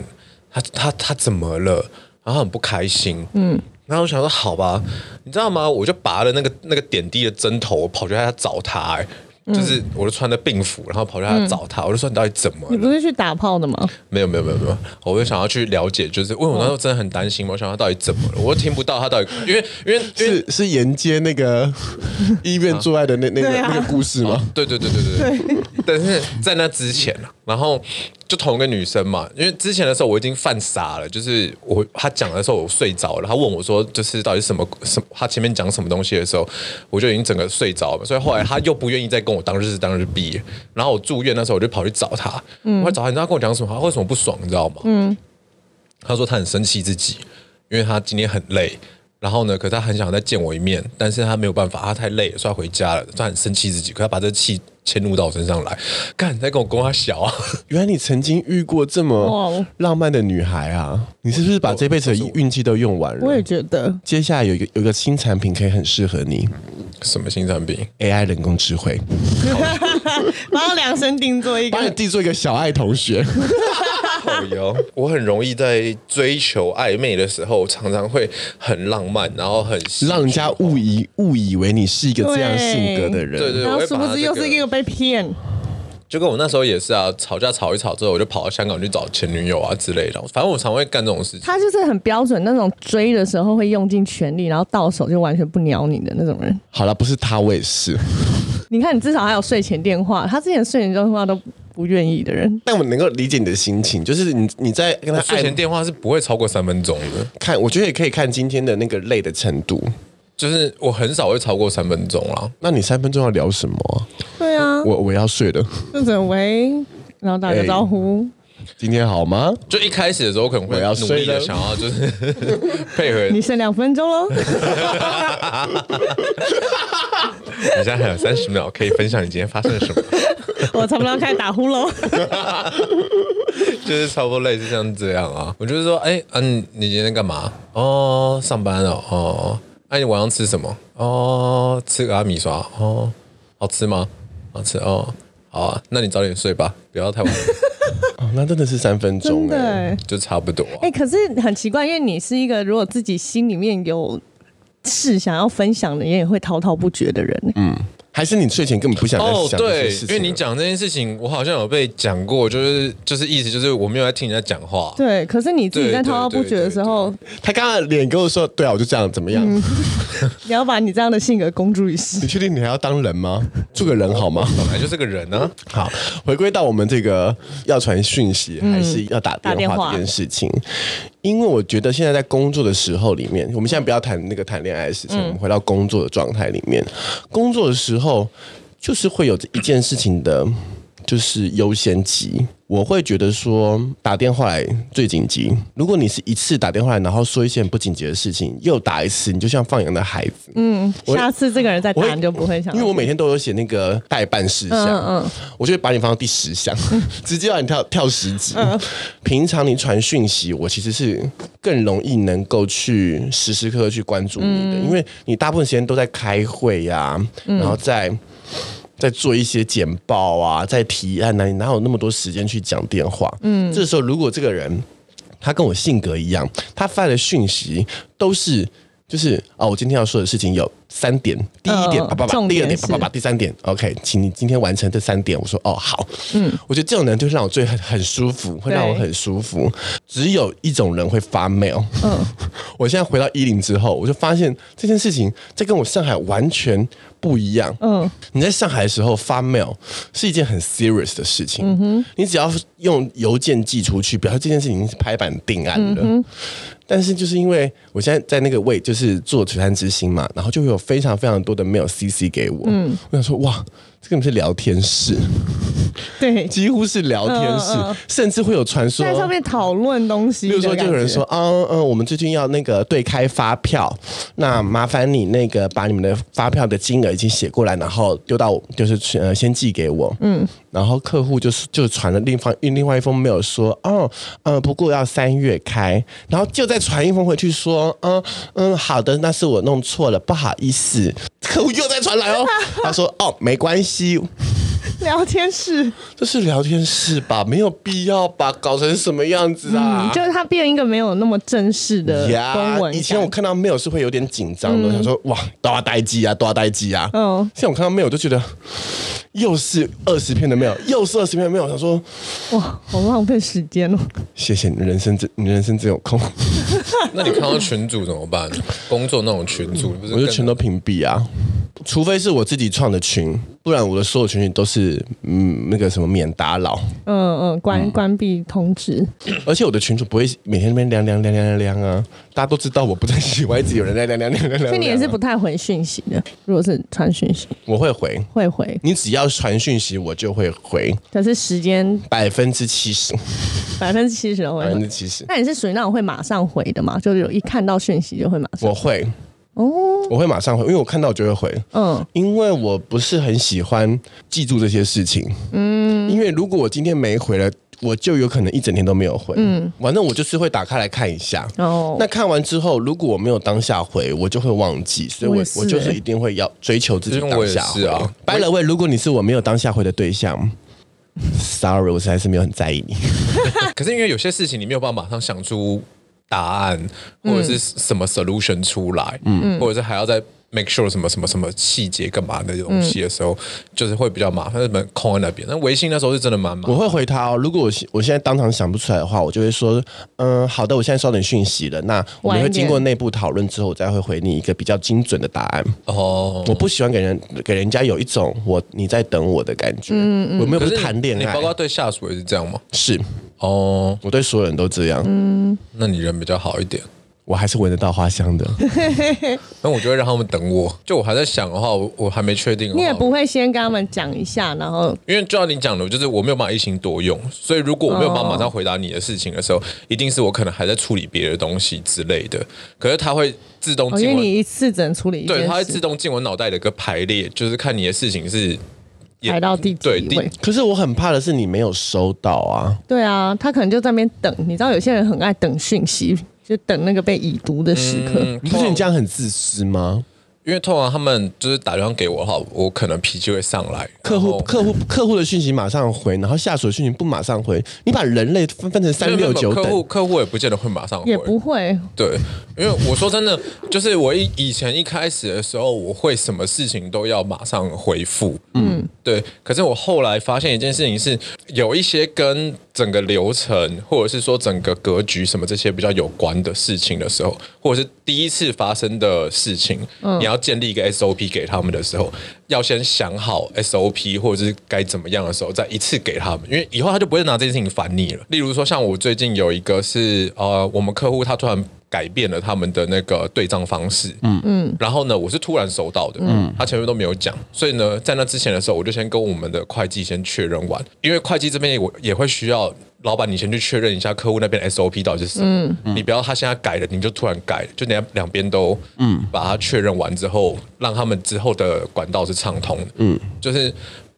Speaker 1: 他他他怎么了？然后很不开心，嗯，然后我想说，好吧，你知道吗？我就拔了那个那个点滴的针头，我跑去他家找他，哎。就是，我就穿着病服，然后跑去他找他，嗯、我就说你到底怎么了？
Speaker 2: 你不是去打炮的吗？
Speaker 1: 没有没有没有没有，我就想要去了解，就是因为我那时候真的很担心嘛，我想他到底怎么了，我又听不到他到底，因为因为
Speaker 3: 是是沿街那个 医院做爱的那那个、啊、那个故事吗？
Speaker 1: 对对对对对对，但是在那之前啊，然后。就同一个女生嘛，因为之前的时候我已经犯傻了，就是我他讲的时候我睡着了，他问我说就是到底什么什么，他前面讲什么东西的时候，我就已经整个睡着了，所以后来他又不愿意再跟我当日是当日毕，然后我住院那时候我就跑去找他，嗯、我找他，你知道他跟我讲什么？他为什么不爽？你知道吗？嗯，他说他很生气自己，因为他今天很累。然后呢？可是他很想再见我一面，但是他没有办法，他太累了，所以他回家了。他很生气自己，可他把这气迁怒到我身上来，干在跟我公他小啊！
Speaker 3: 原来你曾经遇过这么浪漫的女孩啊！你是不是把这辈子的运气都用完了？
Speaker 2: 我也觉得。
Speaker 3: 接下来有一个有一个新产品可以很适合你。
Speaker 1: 什么新产品
Speaker 3: ？AI 人工智慧。
Speaker 2: 帮他量身定做一个，
Speaker 3: 帮你定做一个小爱同学。
Speaker 1: 有，我很容易在追求暧昧的时候，常常会很浪漫，然后很
Speaker 3: 让人家误以误以为你是一个这样性格的人。
Speaker 1: 对对，
Speaker 2: 然后殊不知又是一个被骗？
Speaker 1: 就跟我那时候也是啊，吵架吵一吵之后，我就跑到香港去找前女友啊之类的。反正我常会干这种事情。
Speaker 2: 他就是很标准那种追的时候会用尽全力，然后到手就完全不鸟你的那种人。
Speaker 3: 好了，不是他，我也是。
Speaker 2: 你看，你至少还有睡前电话，他之前睡前电话都不愿意的人。
Speaker 3: 但我能够理解你的心情，就是你你在跟他
Speaker 1: 睡前电话是不会超过三分钟的。
Speaker 3: 看，我觉得也可以看今天的那个累的程度，
Speaker 1: 就是我很少会超过三分钟啦。
Speaker 3: 那你三分钟要聊什么？
Speaker 2: 对啊，
Speaker 3: 我我要睡了。
Speaker 2: 那怎喂，然后打个招呼。欸
Speaker 3: 今天好吗？
Speaker 1: 就一开始的时候，可能会要努力的想要就是 配合。
Speaker 2: 你剩两分钟喽。
Speaker 1: 你现在还有三十秒可以分享你今天发生了什么。
Speaker 2: 我差不多要开始打呼噜。
Speaker 1: 就是差不多类似像这样啊。我就是说，哎、欸，嗯、啊，你今天干嘛？哦，上班了。哦，哎、啊，你晚上吃什么？哦，吃个阿米刷。哦，好吃吗？好吃哦。好啊，那你早点睡吧，不要太晚。
Speaker 3: 哦，那真的是三分钟，
Speaker 2: 诶，
Speaker 1: 就差不多。
Speaker 2: 哎、欸，可是很奇怪，因为你是一个如果自己心里面有事想要分享的，也会滔滔不绝的人。嗯。
Speaker 3: 还是你睡前根本不想哦？
Speaker 1: 对，因为你讲这件事情，我好像有被讲过，就是就是意思就是我没有在听人家讲话。
Speaker 2: 对，可是你自己在滔滔不绝的时候，
Speaker 3: 他刚刚脸跟我说：“对啊，我就这样，怎么样？”嗯、
Speaker 2: 你要把你这样的性格公诸于世？
Speaker 3: 你确定你还要当人吗？做个人好吗？
Speaker 1: 本来就是个人呢、啊。
Speaker 3: 好，回归到我们这个要传讯息还是要打电话这件事情。因为我觉得现在在工作的时候里面，我们现在不要谈那个谈恋爱的事情，我们回到工作的状态里面，工作的时候就是会有这一件事情的。就是优先级，我会觉得说打电话来最紧急。如果你是一次打电话来，然后说一些很不紧急的事情，又打一次，你就像放羊的孩子。嗯，
Speaker 2: 下次这个人再打你就不会想。
Speaker 3: 因为我每天都有写那个代办事项，嗯嗯，我就会把你放到第十项，直接让你跳跳十级。嗯、平常你传讯息，我其实是更容易能够去时时刻刻去关注你的，嗯、因为你大部分时间都在开会呀、啊，然后在。在做一些简报啊，在提案啊，你哪有那么多时间去讲电话？嗯，这时候如果这个人他跟我性格一样，他发的讯息都是就是哦，我今天要说的事情有三点，第一点叭叭叭，第二点叭叭叭，第三点 OK，请你今天完成这三点。我说哦好，嗯，我觉得这种人就让我最很很舒服，会让我很舒服。只有一种人会发 mail，嗯，我现在回到一零之后，我就发现这件事情在跟我上海完全不一样。嗯，你在上海的时候发 mail 是一件很 serious 的事情，嗯哼，你只要用邮件寄出去，表示这件事情是拍板定案的。嗯但是就是因为我现在在那个位，就是做璀璨之星嘛，然后就会有非常非常多的 mail CC 给我。嗯，我想说哇，这根本是聊天室，
Speaker 2: 对，
Speaker 3: 几乎是聊天室，嗯嗯、甚至会有传说
Speaker 2: 在上面讨论东西。
Speaker 3: 比如说，就有人说，嗯嗯，我们最近要那个对开发票，那麻烦你那个把你们的发票的金额已经写过来，然后丢到就是呃先寄给我。嗯。然后客户就是就传了另一方另外一封 mail 说，哦，嗯，不过要三月开，然后就再传一封回去说，嗯嗯，好的，那是我弄错了，不好意思。客户又再传来哦，他说，哦，没关系。
Speaker 2: 聊天室，
Speaker 3: 这是聊天室吧？没有必要把搞成什么样子啊？
Speaker 2: 嗯、就是它变一个没有那么正式的公文。
Speaker 3: 以前我看到 mail 是会有点紧张的，嗯、想说哇，多少代机啊，多少代机啊。嗯，现在我看到 mail 就觉得。又是二十篇的 mail，又是二十篇的 mail。想说，
Speaker 2: 哇，好浪费时间哦！
Speaker 3: 谢谢你，人生真，你人生真有空。
Speaker 1: 那你看到群主怎么办？工作那种群主，
Speaker 3: 我就全都屏蔽啊。除非是我自己创的群，不然我的所有群群都是嗯那个什么免打扰，
Speaker 2: 嗯嗯关关闭通知。
Speaker 3: 而且我的群主不会每天那边亮亮亮亮亮啊，大家都知道我不太喜欢一直有人亮亮亮亮亮。
Speaker 2: 所以你也是不太回讯息的，如果是传讯息，
Speaker 3: 我会回
Speaker 2: 会回。
Speaker 3: 你只要传讯息，我就会回。
Speaker 2: 可是时间
Speaker 3: 百分之七十，
Speaker 2: 百分之七十会，百分之七十。那你是属于那种会马上回的吗？就是有一看到讯息就会马上。
Speaker 3: 我会。哦，我会马上回，因为我看到我就会回。嗯，因为我不是很喜欢记住这些事情。嗯，因为如果我今天没回了，我就有可能一整天都没有回。嗯，反正我就是会打开来看一下。哦，那看完之后，如果我没有当下回，我就会忘记，所以我我，我就是一定会要追求自己当下回。是啊，By the way，如果你是我没有当下回的对象，Sorry，我实在是没有很在意你。
Speaker 1: 可是因为有些事情你没有办法马上想出。答案或者是什么 solution 出来，嗯，或者是还要再 make sure 什么什么什么细节干嘛那些东西的时候，嗯、就是会比较麻烦，那门空在那边。那微信那时候是真的蛮麻烦。
Speaker 3: 我会回他哦，如果我我现在当场想不出来的话，我就会说，嗯，好的，我现在收到你讯息了。那我们会经过内部讨论之后，我再会回你一个比较精准的答案。哦，我不喜欢给人给人家有一种我你在等我的感觉。嗯嗯，我没有不是谈恋爱，
Speaker 1: 你包括对下属也是这样吗？
Speaker 3: 是。哦，我对所有人都这样。
Speaker 1: 嗯，那你人比较好一点，
Speaker 3: 我还是闻得到花香的。
Speaker 1: 那我就会让他们等我。就我还在想的话，我我还没确定。
Speaker 2: 你也不会先跟他们讲一下，然后
Speaker 1: 因为就像你讲的，就是我没有办法一心多用，所以如果我没有办法马上回答你的事情的时候，一定是我可能还在处理别的东西之类的。可是它会自动进，
Speaker 2: 因为你一次只能处理一件，
Speaker 1: 对，它会自动进我脑袋的一个排列，就是看你的事情是。
Speaker 2: 排到第几位？
Speaker 3: 可是我很怕的是你没有收到啊。
Speaker 2: 对啊，他可能就在那边等。你知道有些人很爱等讯息，就等那个被已读的时刻。
Speaker 3: 嗯不是你这样很自私吗？
Speaker 1: 因为通常他们就是打电话给我的话，我可能脾气会上来。
Speaker 3: 客户客户客户的讯息马上回，然后下属的讯息不马上回。你把人类分分成三六九等，
Speaker 1: 客户客户也不见得会马上回，
Speaker 2: 也不会。
Speaker 1: 对，因为我说真的，就是我以以前一开始的时候，我会什么事情都要马上回复。嗯，对。可是我后来发现一件事情是，有一些跟整个流程或者是说整个格局什么这些比较有关的事情的时候，或者是第一次发生的事情，嗯，你要。要建立一个 SOP 给他们的时候，要先想好 SOP 或者是该怎么样的时候，再一次给他们，因为以后他就不会拿这件事情烦你了。例如说，像我最近有一个是呃，我们客户他突然改变了他们的那个对账方式，嗯。嗯，然后呢，我是突然收到的，嗯，他前面都没有讲，所以呢，在那之前的时候，我就先跟我们的会计先确认完，因为会计这边我也会需要。老板，你先去确认一下客户那边 SOP 到底是什么？嗯、你不要他现在改了，你就突然改，就两两边都嗯。把它确认完之后，让他们之后的管道是畅通的。嗯，就是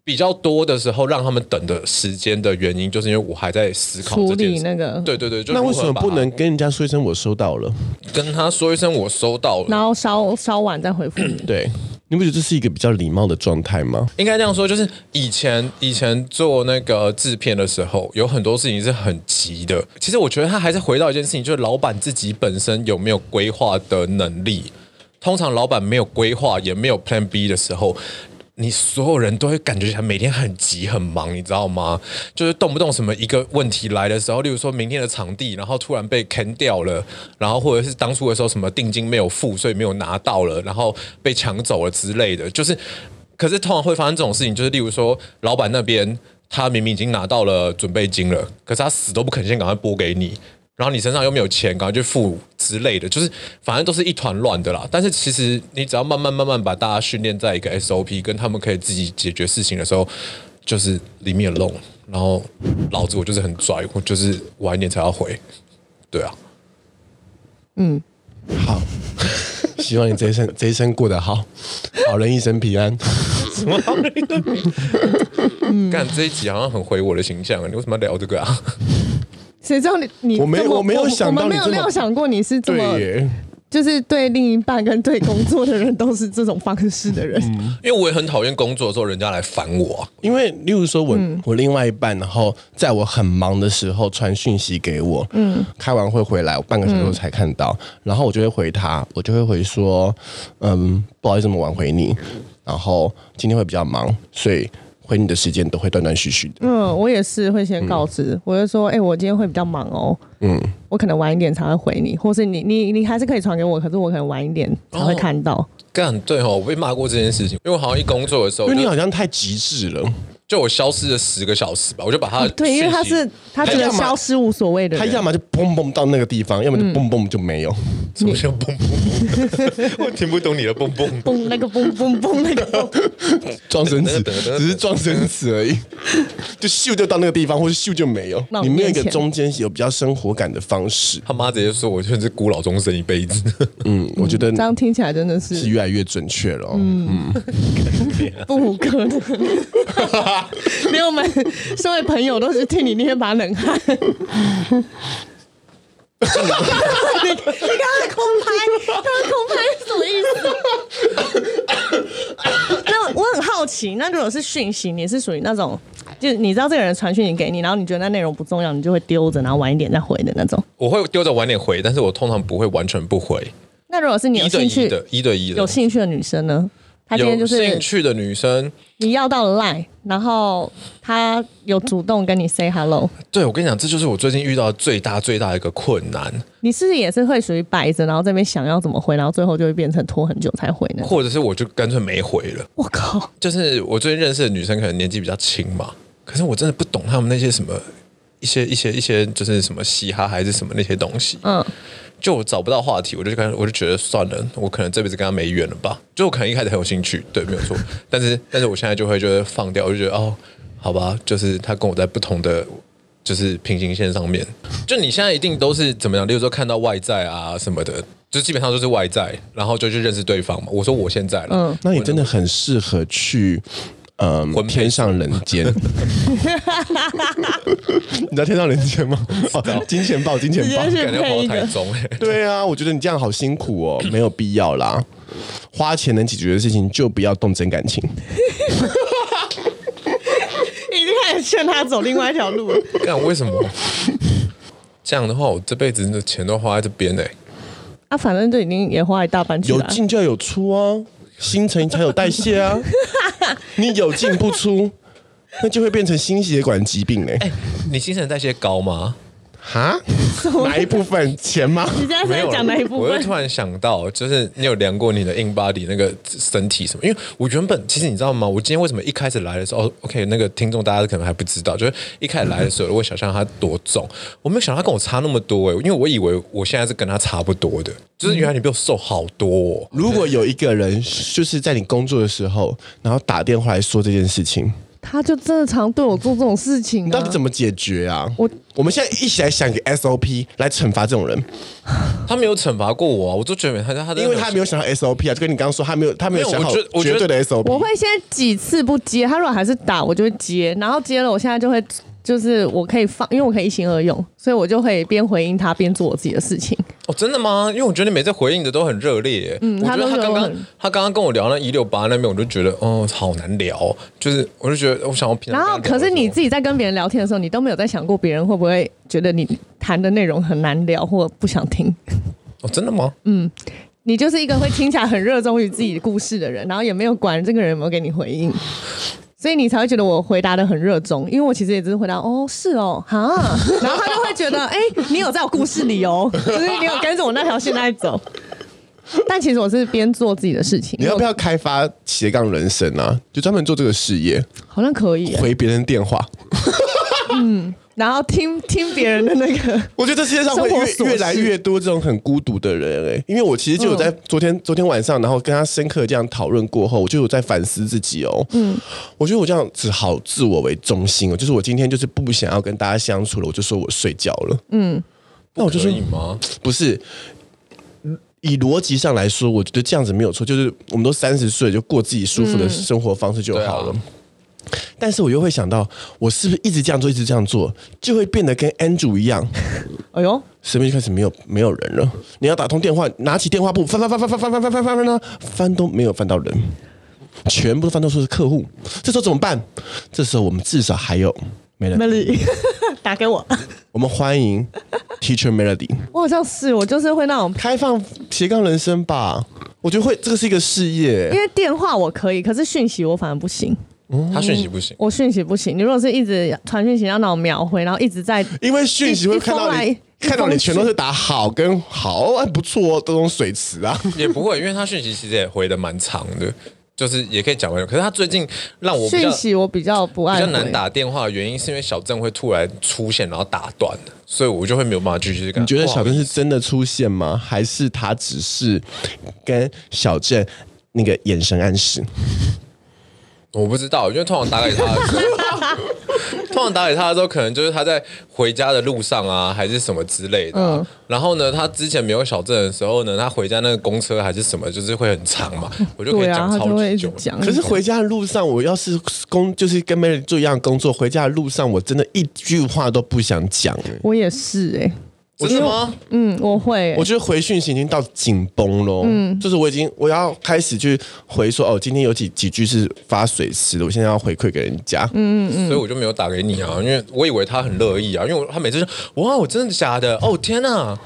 Speaker 1: 比较多的时候让他们等的时间的原因，就是因为我还在思考这件事。
Speaker 2: 那个
Speaker 1: 对对对，就
Speaker 3: 那为什么不能跟人家说一声我收到了？
Speaker 1: 跟他说一声我收到了，
Speaker 2: 然后稍稍晚再回复你。
Speaker 3: 对。你不觉得这是一个比较礼貌的状态吗？
Speaker 1: 应该这样说，就是以前以前做那个制片的时候，有很多事情是很急的。其实我觉得他还是回到一件事情，就是老板自己本身有没有规划的能力。通常老板没有规划，也没有 Plan B 的时候。你所有人都会感觉他每天很急很忙，你知道吗？就是动不动什么一个问题来的时候，例如说明天的场地，然后突然被坑掉了，然后或者是当初的时候什么定金没有付，所以没有拿到了，然后被抢走了之类的。就是，可是通常会发生这种事情，就是例如说老板那边他明明已经拿到了准备金了，可是他死都不肯先赶快拨给你。然后你身上又没有钱，赶快去付之类的，就是反正都是一团乱的啦。但是其实你只要慢慢慢慢把大家训练在一个 SOP，跟他们可以自己解决事情的时候，就是里面弄。然后老子我就是很拽，我就是晚一点才要回。对啊，
Speaker 2: 嗯，
Speaker 3: 好，希望你这一生这一生过得好，好人一生平安。
Speaker 1: 什么好人一生平安？干这一集好像很毁我的形象啊！你为什么要聊这个啊？
Speaker 2: 谁知道你你
Speaker 3: 我没我没有想到你
Speaker 2: 没有没有想过你是这么
Speaker 3: 对
Speaker 2: 就是对另一半跟对工作的人都是这种方式的人，
Speaker 1: 嗯、因为我也很讨厌工作的时候人家来烦我、啊。
Speaker 3: 因为例如说我、嗯、我另外一半，然后在我很忙的时候传讯息给我，嗯，开完会回来，我半个小时后才看到，嗯、然后我就会回他，我就会回说，嗯，不好意思这么晚回你，然后今天会比较忙，所以。回你的时间都会断断续续的。
Speaker 2: 嗯，我也是会先告知，嗯、我就说，哎、欸，我今天会比较忙哦。嗯，我可能晚一点才会回你，或是你你你还是可以传给我，可是我可能晚一点才会看到。
Speaker 1: 干、哦、对哦，我被骂过这件事情，因为我好像一工作的时候，
Speaker 3: 因为你好像太极致了。
Speaker 1: 就我消失了十个小时吧，我就把他、哦、
Speaker 2: 对，因为他是他觉得消失无所谓的，
Speaker 3: 他要么就嘣嘣到那个地方，要么就嘣嘣就没有。
Speaker 1: 什么叫嘣嘣？我听不懂你的嘣嘣
Speaker 2: 嘣那个嘣嘣嘣那个
Speaker 3: 状声词，只是撞生词而已。就咻就到那个地方，或是咻就没有。你没有一个中间有比较生活感的方式。
Speaker 1: 他妈直接说，我就是孤老终生一辈子。
Speaker 3: 嗯，我觉得
Speaker 2: 这样听起来真的是
Speaker 3: 是越来越准确了。嗯，
Speaker 2: 不可能。连我们 身为朋友都是替你捏把冷汗。你刚刚空拍，刚刚空拍是什么意思？那我很好奇，那如果是讯息，你是属于那种，就你知道这个人传讯息给你，然后你觉得那内容不重要，你就会丢着，然后晚一点再回的那种。
Speaker 1: 我会丢着晚点回，但是我通常不会完全不回。
Speaker 2: 那如果是你有兴趣的，
Speaker 1: 一对一的，
Speaker 2: 有兴趣的女生呢？他今天就是
Speaker 1: 有兴趣的女生，
Speaker 2: 你要到了 line，然后他有主动跟你 say hello。
Speaker 1: 对，我跟你讲，这就是我最近遇到最大最大的一个困难。
Speaker 2: 你是不是也是会属于摆着，然后这边想要怎么回，然后最后就会变成拖很久才回呢？
Speaker 1: 或者是我就干脆没回了。
Speaker 2: 我靠！
Speaker 1: 就是我最近认识的女生，可能年纪比较轻嘛，可是我真的不懂他们那些什么一些一些一些，就是什么嘻哈还是什么那些东西。嗯。就我找不到话题，我就跟我就觉得算了，我可能这辈子跟他没缘了吧。就我可能一开始很有兴趣，对，没有错。但是，但是我现在就会觉得放掉，我就觉得哦，好吧，就是他跟我在不同的就是平行线上面。就你现在一定都是怎么样？例如说看到外在啊什么的，就基本上都是外在，然后就去认识对方嘛。我说我现在了，嗯，
Speaker 3: 那你真的很适合去。嗯，天上人间，你知道天上人间吗？哦，金钱豹，金钱豹，
Speaker 1: 感觉跑到台中哎。
Speaker 3: 对啊，我觉得你这样好辛苦哦，没有必要啦。花钱能解决的事情，就不要动真感情。
Speaker 2: 已经开始劝他走另外一条路了。
Speaker 1: 干，为什么？这样的话，我这辈子的钱都花在这边呢。
Speaker 2: 啊，反正就已经也花一大半去了。
Speaker 3: 有进就要有出啊。新陈才有代谢啊！你有进不出，那就会变成心血管疾病嘞。
Speaker 1: 哎，你新陈代谢高吗？
Speaker 3: 哈？哪一部分钱吗？
Speaker 2: 你现在在讲哪一部分？
Speaker 1: 我又突然想到，就是你有量过你的 in body 那个身体什么？因为我原本其实你知道吗？我今天为什么一开始来的时候，OK，那个听众大家可能还不知道，就是一开始来的时候，我想象他多重，我没有想到他跟我差那么多哎，因为我以为我现在是跟他差不多的，就是原来你比我瘦好多哦。
Speaker 3: 如果有一个人就是在你工作的时候，然后打电话来说这件事情。
Speaker 2: 他就真的常对我做这种事情，啊，
Speaker 3: 你到底怎么解决啊？我我们现在一起来想一个 SOP 来惩罚这种人。
Speaker 1: 他没有惩罚过我啊，我就觉得他他
Speaker 3: 因为他没有想到 SOP 啊，就跟你刚刚说，他没有他没有想好绝对的 SOP。
Speaker 2: 我会先几次不接，他如果还是打，我就会接，然后接了，我现在就会就是我可以放，因为我可以一心二用，所以我就会边回应他边做我自己的事情。
Speaker 1: 哦，真的吗？因为我觉得你每次回应的都很热烈。嗯，我觉得他刚刚他刚刚跟我聊那一六八那边，我就觉得哦，好难聊。就是我就觉得我想要平。
Speaker 2: 然后，可是你自己在跟别人聊天的时候，你都没有在想过别人会不会觉得你谈的内容很难聊或不想听？
Speaker 1: 哦，真的吗？
Speaker 2: 嗯，你就是一个会听起来很热衷于自己的故事的人，然后也没有管这个人有没有给你回应。所以你才会觉得我回答的很热衷，因为我其实也只是回答哦，是哦，哈，然后他就会觉得，哎、欸，你有在我故事里哦，就是你有跟着我那条线在走。但其实我是边做自己的事情。
Speaker 3: 你要不要开发斜杠人生啊？就专门做这个事业？
Speaker 2: 好像可以
Speaker 3: 回别人电话。
Speaker 2: 嗯。然后听听别人的那个，
Speaker 3: 我觉得这世界上会越越来越多这种很孤独的人哎，因为我其实就有在昨天、嗯、昨天晚上，然后跟他深刻这样讨论过后，我就有在反思自己哦。嗯，我觉得我这样子好自我为中心哦，就是我今天就是不想要跟大家相处了，我就说我睡觉了。嗯，那我就说
Speaker 1: 你吗？
Speaker 3: 不是，以逻辑上来说，我觉得这样子没有错，就是我们都三十岁，就过自己舒服的生活方式就好了。嗯但是我又会想到，我是不是一直这样做，一直这样做，就会变得跟 Andrew 一样？哎呦，身边就开始没有没有人了。你要打通电话，拿起电话簿，翻翻翻翻翻翻翻翻翻翻翻，翻都没有翻到人，全部都翻到说是客户。这时候怎么办？这时候我们至少还有
Speaker 2: Melody，打给我。
Speaker 3: 我们欢迎 Teacher Melody。
Speaker 2: 我好像是，我就是会那种
Speaker 3: 开放斜杠人生吧。我觉得会，这个是一个事业。
Speaker 2: 因为电话我可以，可是讯息我反而不行。
Speaker 1: 他讯息不行，
Speaker 2: 我讯息不行。你如果是一直传讯息，要那种秒回，然后一直在，
Speaker 3: 因为讯息会看到你，看到你全都是打好跟好，还不错哦，这种水词啊，
Speaker 1: 也不会，因为他讯息其实也回的蛮长的，就是也可以讲完。可是他最近让我讯
Speaker 2: 息我比较不爱，
Speaker 1: 比较难打电话的原因是因为小郑会突然出现，然后打断，所以我就会没有办法继续干。
Speaker 3: 你觉得小郑是真的出现吗？还是他只是跟小郑那个眼神暗示？
Speaker 1: 我不知道，因为通常打给他的时候，通常打给他的时候，可能就是他在回家的路上啊，还是什么之类的、啊。嗯、然后呢，他之前没有小镇的时候呢，他回家那个公车还是什么，就是会很长嘛，我就可以讲超级久。
Speaker 2: 讲。
Speaker 3: 可是回家的路上，我要是工，就是跟 Melody 做一样工作，回家的路上，我真的一句话都不想讲。
Speaker 2: 我也是哎、欸。
Speaker 1: 真的吗？
Speaker 2: 嗯，我会。
Speaker 3: 我觉得回讯息已经到紧绷了。嗯，就是我已经我要开始去回说哦，今天有几几句是发水词的，我现在要回馈给人家。嗯
Speaker 1: 嗯嗯。所以我就没有打给你啊，因为我以为他很乐意啊，因为他每次说哇，我真的假的？哦天哪！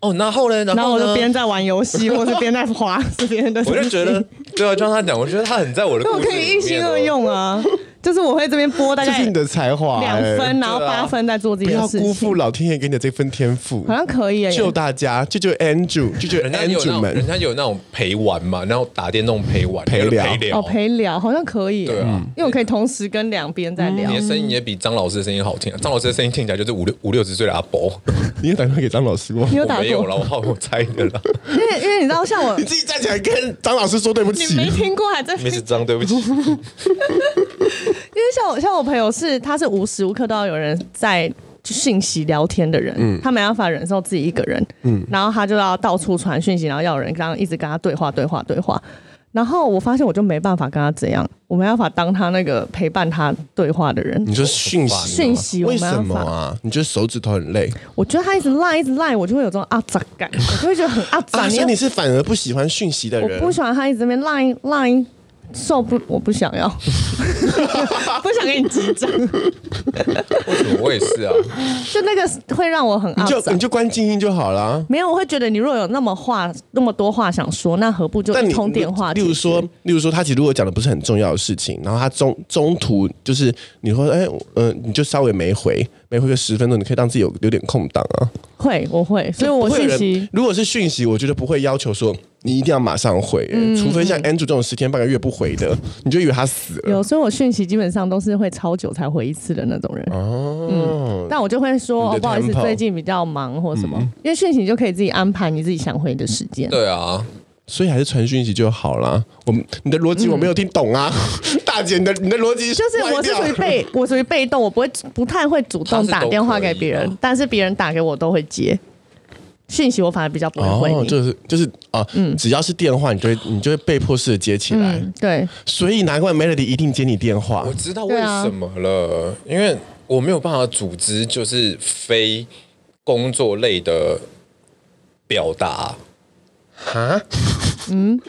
Speaker 1: 哦，然后呢？然后
Speaker 2: 我就边在玩游戏，或是边在滑别人的。
Speaker 1: 我就觉得，对啊，就像他讲，我觉得他很在我的。
Speaker 2: 我可以一心二用啊。就是我会这边播大概，这是
Speaker 3: 你的才华，
Speaker 2: 两分，然后八分在做自己的事情。
Speaker 3: 不要辜负老天爷给你的这份天赋，
Speaker 2: 好像可以
Speaker 3: 救大家，救救 Andrew，救救 Andrew 们。
Speaker 1: 人家有那种陪玩嘛，然后打电动陪玩
Speaker 3: 陪聊
Speaker 2: 哦，陪聊好像可以，对啊，因为我可以同时跟两边在聊。
Speaker 1: 你的声音也比张老师的声音好听，啊张老师的声音听起来就是五六五六十岁的阿伯。
Speaker 3: 你有打电话给张老师吗？
Speaker 2: 你有打过？
Speaker 1: 没有了，我好我猜的了。
Speaker 2: 因为因为你知道，像我
Speaker 3: 你自己站起来跟张老师说对不起，
Speaker 2: 你没听过还在
Speaker 1: 没事，张对不起。
Speaker 2: 因为像我像我朋友是，他是无时无刻都要有人在讯息聊天的人，嗯，他没办法忍受自己一个人，嗯，然后他就要到处传讯息，然后要有人刚刚一直跟他对话对话对话，然后我发现我就没办法跟他这样，我没办法当他那个陪伴他对话的人。
Speaker 3: 你说讯息
Speaker 2: 讯息
Speaker 3: 为什么啊？你觉得手指头很累？
Speaker 2: 我觉得他一直赖一直赖，我就会有这种阿杂感，我就会觉得很阿杂。
Speaker 3: 所以你是反而不喜欢讯息的人？
Speaker 2: 我不喜欢他一直在那边赖赖。受不，我不想要，不想跟你击掌。
Speaker 1: 为什么？我也是啊。
Speaker 2: 就那个会让我很，
Speaker 3: 你就你就关静音就好了。
Speaker 2: 没有，我会觉得你如果有那么话那么多话想说，那何不就通电话？
Speaker 3: 例如说，例如说，他其实如果讲的不是很重要的事情，然后他中中途就是你说，哎，嗯、呃，你就稍微没回，没回个十分钟，你可以让自己有有点空档啊。
Speaker 2: 会，我会，所以我讯息
Speaker 3: 如果是讯息，我觉得不会要求说你一定要马上回，嗯、除非像 Andrew 这种十天半个月不回的，你就以为他死了。
Speaker 2: 有，所以我讯息基本上都是会超久才回一次的那种人。哦，嗯，但我就会说哦，不好意思，最近比较忙或什么，嗯、因为讯息你就可以自己安排你自己想回的时间。
Speaker 1: 对啊。
Speaker 3: 所以还是传讯息就好啦。我你的逻辑我没有听懂啊，嗯、大姐，你的你的逻辑
Speaker 2: 就是我是属于被我属于被动，我不会不太会主动打电话给别人，是但是别人打给我都会接。讯息我反而比较不会回你，
Speaker 3: 哦、就是就是啊，嗯，只要是电话，你就会你就会被迫式的接起来。
Speaker 2: 嗯、对，
Speaker 3: 所以难怪 Melody 一定接你电话。
Speaker 1: 我知道为什么了，啊、因为我没有办法组织就是非工作类的。表达。
Speaker 3: 哈，
Speaker 1: 嗯，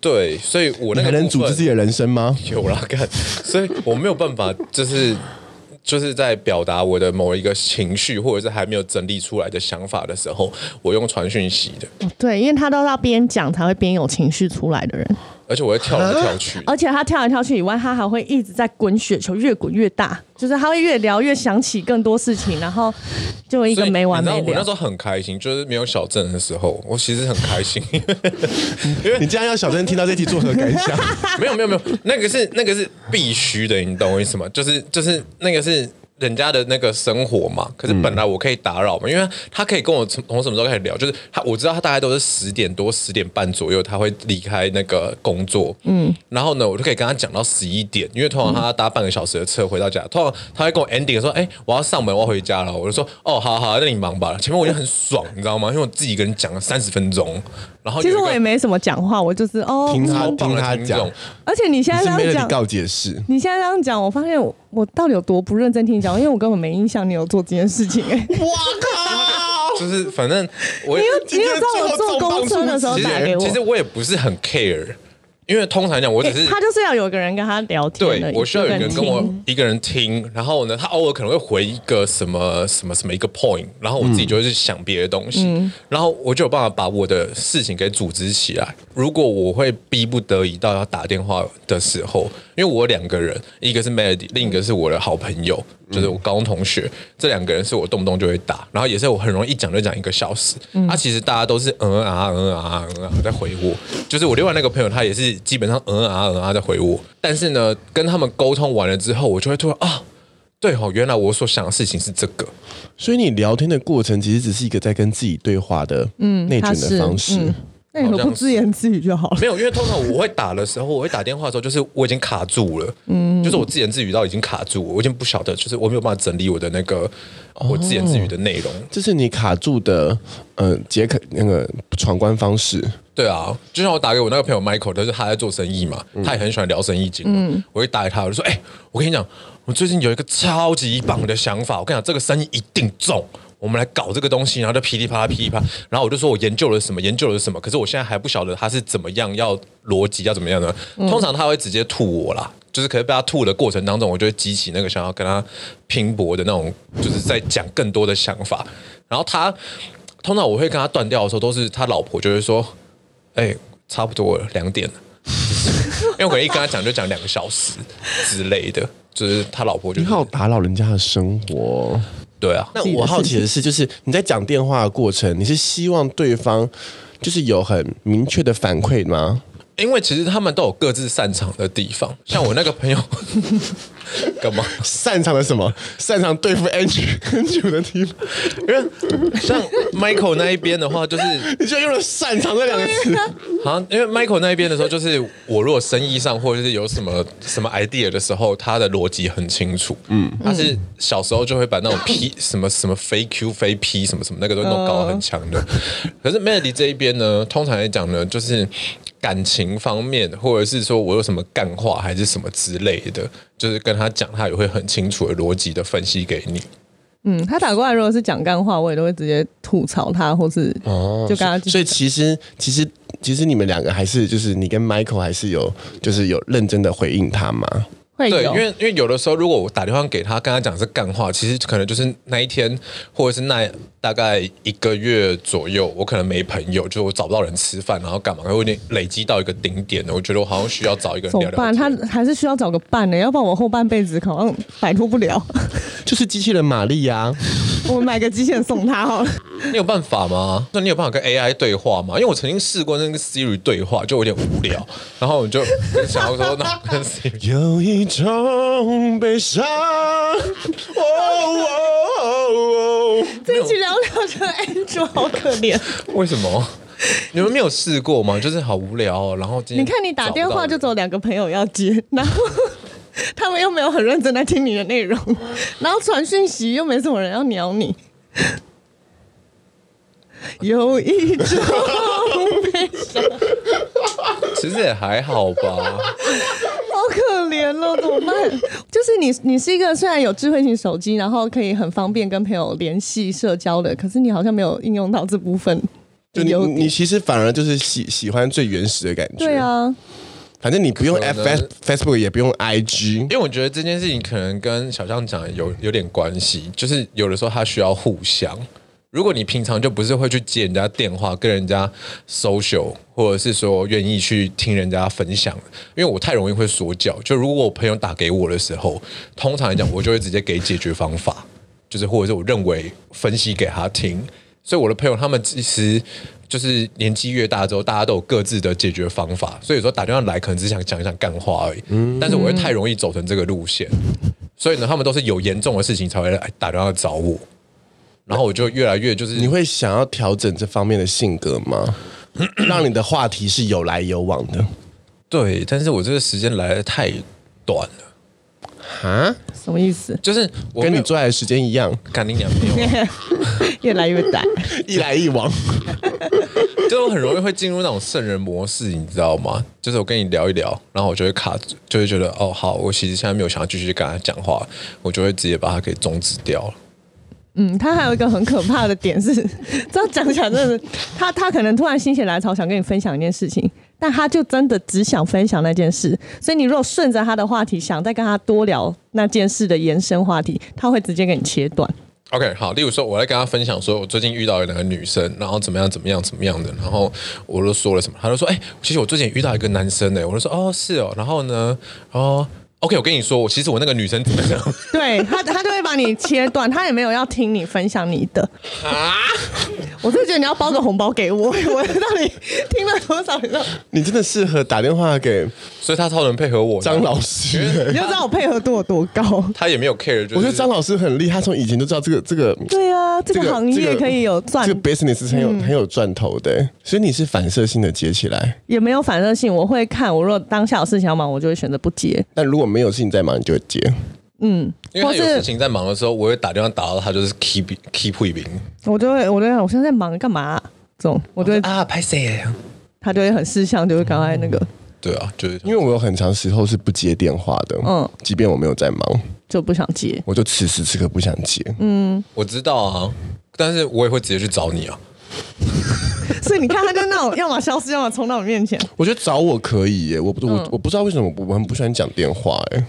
Speaker 1: 对，所以我那个
Speaker 3: 还能组织自己的人生吗？
Speaker 1: 有啦，干，所以我没有办法，就是 就是在表达我的某一个情绪，或者是还没有整理出来的想法的时候，我用传讯息的。
Speaker 2: 对，因为他都要边讲才会边有情绪出来的人。
Speaker 1: 而且我会跳来跳去，
Speaker 2: 而且他跳来跳去以外，他还会一直在滚雪球，越滚越大，就是他会越聊越想起更多事情，然后就一个没完没了。
Speaker 1: 我那时候很开心，就是没有小郑的时候，我其实很开心。
Speaker 3: 因 为你这样要小郑听到这题作何感想？
Speaker 1: 没有没有没有，那个是那个是必须的，你懂我意思吗？就是就是那个是。人家的那个生活嘛，可是本来我可以打扰嘛，嗯、因为他可以跟我从从什么时候开始聊，就是他我知道他大概都是十点多十点半左右他会离开那个工作，嗯，然后呢，我就可以跟他讲到十一点，因为通常他要搭半个小时的车回到家，通常他会跟我 ending 说，哎、欸，我要上门，我要回家了，我就说，哦，好好，那你忙吧。前面我就很爽，你知道吗？因为我自己一个人讲了三十分钟，然后其
Speaker 2: 实我也没什么讲话，我就是哦，
Speaker 3: 听他听他讲，
Speaker 2: 而且你现在这样讲
Speaker 3: 告解释，
Speaker 2: 你现在这样讲，我发现我。我到底有多不认真听你讲？因为我根本没印象你有做这件事情哎、欸！
Speaker 3: 哇靠！
Speaker 1: 就是反正我
Speaker 2: 你有你有知道我坐公车的时候打给我？
Speaker 1: 其实我也不是很 care。因为通常讲，我只是、欸、他
Speaker 2: 就是要有个人跟他聊天，
Speaker 1: 对，我需要有人跟我一个人听，然后呢，他偶尔可能会回一个什么什么什么一个 point，然后我自己就会去想别的东西，嗯、然后我就有办法把我的事情给组织起来。如果我会逼不得已到要打电话的时候，因为我两个人，一个是 Melody，另一个是我的好朋友。就是我高中同学，这两个人是我动不动就会打，然后也是我很容易一讲就讲一个小时。他、嗯啊、其实大家都是嗯啊嗯啊嗯啊在回我，就是我另外那个朋友，他也是基本上嗯啊嗯啊在回我。但是呢，跟他们沟通完了之后，我就会突然啊，对哦，原来我所想的事情是这个。
Speaker 3: 所以你聊天的过程其实只是一个在跟自己对话的内卷的方式。嗯
Speaker 2: 那你不自言自语就好了。
Speaker 1: 没有，因为通常我会打的时候，我会打电话的时候，就是我已经卡住了，嗯，就是我自言自语到已经卡住，我已经不晓得，就是我没有办法整理我的那个我自言自语的内容。
Speaker 3: 这是你卡住的，呃，解开那个闯关方式。
Speaker 1: 对啊，就像我打给我那个朋友 Michael，就是他在做生意嘛，他也很喜欢聊生意经。嗯，我会打给他，我就说，哎，我跟你讲，我最近有一个超级棒的想法，我跟你讲，这个生意一定中。我们来搞这个东西，然后就噼里啪啦噼里啪啦，然后我就说我研究了什么，研究了什么，可是我现在还不晓得他是怎么样，要逻辑要怎么样的。通常他会直接吐我啦，就是可是被他吐的过程当中，我就会激起那个想要跟他拼搏的那种，就是在讲更多的想法。然后他通常我会跟他断掉的时候，都是他老婆就会说：“哎，差不多了，两点了。”因为我可能一跟他讲就讲两个小时之类的，就是他老婆就
Speaker 3: 好打扰人家的生活。
Speaker 1: 对啊，
Speaker 3: 那我好奇的是，就是你在讲电话的过程，你是希望对方就是有很明确的反馈吗？
Speaker 1: 因为其实他们都有各自擅长的地方，像我那个朋友。干嘛？
Speaker 3: 擅长的什么？擅长对付 Andrew Andrew 的地方。
Speaker 1: 因为像 Michael 那一边的话，就是
Speaker 3: 你就用了“擅长”这两个词。
Speaker 1: 好，因为 Michael 那一边的时候，就是我如果生意上或者是有什么什么 idea 的时候，他的逻辑很清楚。嗯，他是小时候就会把那种 P 什么什么非 Q 非 P 什么什么那个都弄搞得很强的。可是 Melody 这一边呢，通常来讲呢，就是。感情方面，或者是说我有什么干话，还是什么之类的，就是跟他讲，他也会很清楚的逻辑的分析给你。
Speaker 2: 嗯，他打过来如果是讲干话，我也都会直接吐槽他，或是哦，就跟他。
Speaker 3: 所以其实其实其实你们两个还是就是你跟 Michael 还是有就是有认真的回应他吗？
Speaker 2: 会
Speaker 1: 对，因为因为有的时候如果我打电话给他，跟他讲是干话，其实可能就是那一天，或者是那。大概一个月左右，我可能没朋友，就我找不到人吃饭，然后干嘛？我有点累积到一个顶点了。我觉得我好像需要找一个人聊聊。
Speaker 2: 他还是需要找个伴的，要不然我后半辈子可能摆脱不了。
Speaker 3: 就是机器人玛丽呀，
Speaker 2: 我买个机器人送他好了。
Speaker 1: 你有办法吗？那你有办法跟 AI 对话吗？因为我曾经试过那个 Siri 对话，就有点无聊，然后我就想要说，那跟 Siri
Speaker 3: 有一种悲伤。哦哦哦哦，
Speaker 2: 这一集聊聊着 Andrew 好可怜。
Speaker 1: 为什么？你们没有试过吗？就是好无聊哦。然后
Speaker 2: 你看，你打电话就只有两个朋友要接，然后他们又没有很认真在听你的内容，然后传讯息又没什么人要鸟你。有一种悲伤，
Speaker 1: 其实也还好吧。
Speaker 2: 好可怜了，怎么办？就是你，你是一个虽然有智慧型手机，然后可以很方便跟朋友联系、社交的，可是你好像没有应用到这部分。
Speaker 3: 就你你其实反而就是喜喜欢最原始的感觉。
Speaker 2: 对啊。
Speaker 3: 反正你不用 F Facebook 也不用 IG，
Speaker 1: 因为我觉得这件事情可能跟小象讲的有有点关系，就是有的时候它需要互相。如果你平常就不是会去接人家电话，跟人家 social，或者是说愿意去听人家分享，因为我太容易会说教。就如果我朋友打给我的时候，通常来讲我就会直接给解决方法，就是或者是我认为分析给他听。所以我的朋友他们其实。就是年纪越大之后，大家都有各自的解决方法，所以说打电话来可能只想讲一讲干话而已。嗯，但是我会太容易走成这个路线，所以呢，他们都是有严重的事情才会来打电话找我，然后我就越来越就是。
Speaker 3: 你会想要调整这方面的性格吗？让你的话题是有来有往的。
Speaker 1: 对，但是我这个时间来的太短了。
Speaker 3: 哈？
Speaker 2: 什么意思？
Speaker 3: 就是我跟你做爱的时间一样，
Speaker 1: 干你娘没有，
Speaker 2: 越来越短，
Speaker 3: 一来一往，
Speaker 1: 就很容易会进入那种圣人模式，你知道吗？就是我跟你聊一聊，然后我就会卡住，就会觉得哦，好，我其实现在没有想要继续跟他讲话，我就会直接把他给终止掉了。
Speaker 2: 嗯，他还有一个很可怕的点是，这样讲起来真的是，他他可能突然心血来潮想跟你分享一件事情。但他就真的只想分享那件事，所以你如果顺着他的话题想再跟他多聊那件事的延伸话题，他会直接给你切断。
Speaker 1: OK，好，例如说，我来跟他分享说，我最近遇到一两个女生，然后怎么样怎么样怎么样的，然后我都说了什么，他就说，哎、欸，其实我最近遇到一个男生呢，我就说，哦，是哦，然后呢，哦。OK，我跟你说，我其实我那个女生怎么样？
Speaker 2: 对他，他就会把你切断，他也没有要听你分享你的啊。我就觉得你要包个红包给我，我到底听了多少？
Speaker 3: 你知道？你真的适合打电话给，
Speaker 1: 所以他超能配合我
Speaker 3: 张老师。
Speaker 2: 你要知道我配合度有多高？
Speaker 1: 他也没有 care，就是。
Speaker 3: 我觉得张老师很厉害，他从以前就知道这个这个。
Speaker 2: 对啊，这个行业可以有赚，
Speaker 3: 这个 business 是很有、嗯、很有赚头的。所以你是反射性的接起来？
Speaker 2: 也没有反射性，我会看。我如果当下有事情要忙，我就会选择不接。
Speaker 3: 但如果没有事情在忙，你就会接。
Speaker 2: 嗯，
Speaker 1: 因为他有事情在忙的时候，我会打电话打到他，就是 keep keep 回屏。
Speaker 2: 我就会，我就会，我现在在忙干嘛、啊？这种，我就会
Speaker 1: 啊，拍谁？
Speaker 2: 他就会很识相，就会赶快那个。
Speaker 1: 对啊，就是
Speaker 3: 因为我有很长时候是不接电话的。嗯，即便我没有在忙，
Speaker 2: 就不想接。
Speaker 3: 我就此时此刻不想接。
Speaker 2: 嗯，
Speaker 1: 我知道啊，但是我也会直接去找你啊。
Speaker 2: 所以你看，他就那种要么消失，要么冲到我面前。
Speaker 3: 我觉得找我可以耶，我不我我不知道为什么我很不喜欢讲电话哎。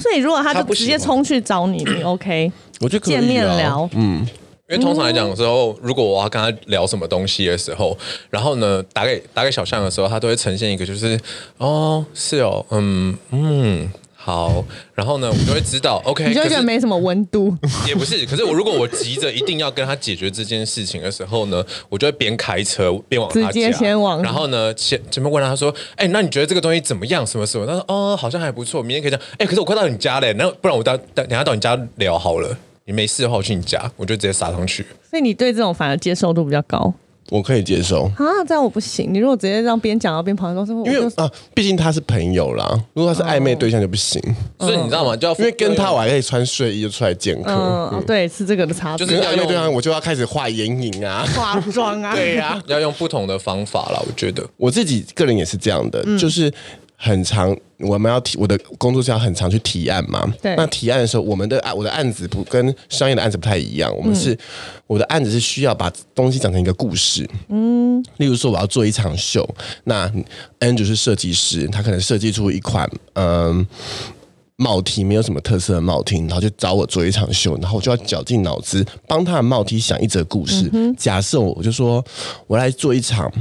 Speaker 2: 所以如果他就直接冲去找你，你 OK？
Speaker 3: 我觉得
Speaker 2: 见面聊，
Speaker 3: 嗯，
Speaker 1: 因为通常来讲的时候，如果我要跟他聊什么东西的时候，然后呢，打给打给小象的时候，他都会呈现一个就是哦，是哦，嗯嗯。好，然后呢，我就会知道，OK，
Speaker 2: 你就觉得没什么温度，
Speaker 1: 也不是。可是我如果我急着一定要跟他解决这件事情的时候呢，我就会边开车边往他家，
Speaker 2: 直接先往，
Speaker 1: 然后呢，前前面问他说，哎，那你觉得这个东西怎么样？什么什么？他说，哦，好像还不错，明天可以讲。哎，可是我快到你家嘞，那不然我到等等下到你家聊好了。你没事的话，我去你家，我就直接撒上去。
Speaker 2: 所以你对这种反而接受度比较高。
Speaker 3: 我可以接受
Speaker 2: 啊，这样我不行。你如果直接让边讲到边跑，都是因
Speaker 3: 为啊，毕竟他是朋友啦。如果他是暧昧对象就不行。
Speaker 1: 所以你知道吗？就要
Speaker 3: 因为跟他我还可以穿睡衣就出来见客。
Speaker 2: 嗯，对，是这个的差别。
Speaker 3: 就是暧昧对象，我就要开始画眼影啊，
Speaker 2: 化妆啊，
Speaker 3: 对呀，
Speaker 1: 要用不同的方法啦。我觉得
Speaker 3: 我自己个人也是这样的，就是。很常，我们要提我的工作是要很常去提案嘛。
Speaker 2: 对。
Speaker 3: 那提案的时候，我们的案我的案子不跟商业的案子不太一样。我们是、嗯、我的案子是需要把东西讲成一个故事。嗯。例如说，我要做一场秀，那 Andrew 是设计师，他可能设计出一款嗯帽 T，没有什么特色的帽 T，然后就找我做一场秀，然后我就要绞尽脑汁帮他的帽 T 想一则故事。嗯、假设我就说我来做一场。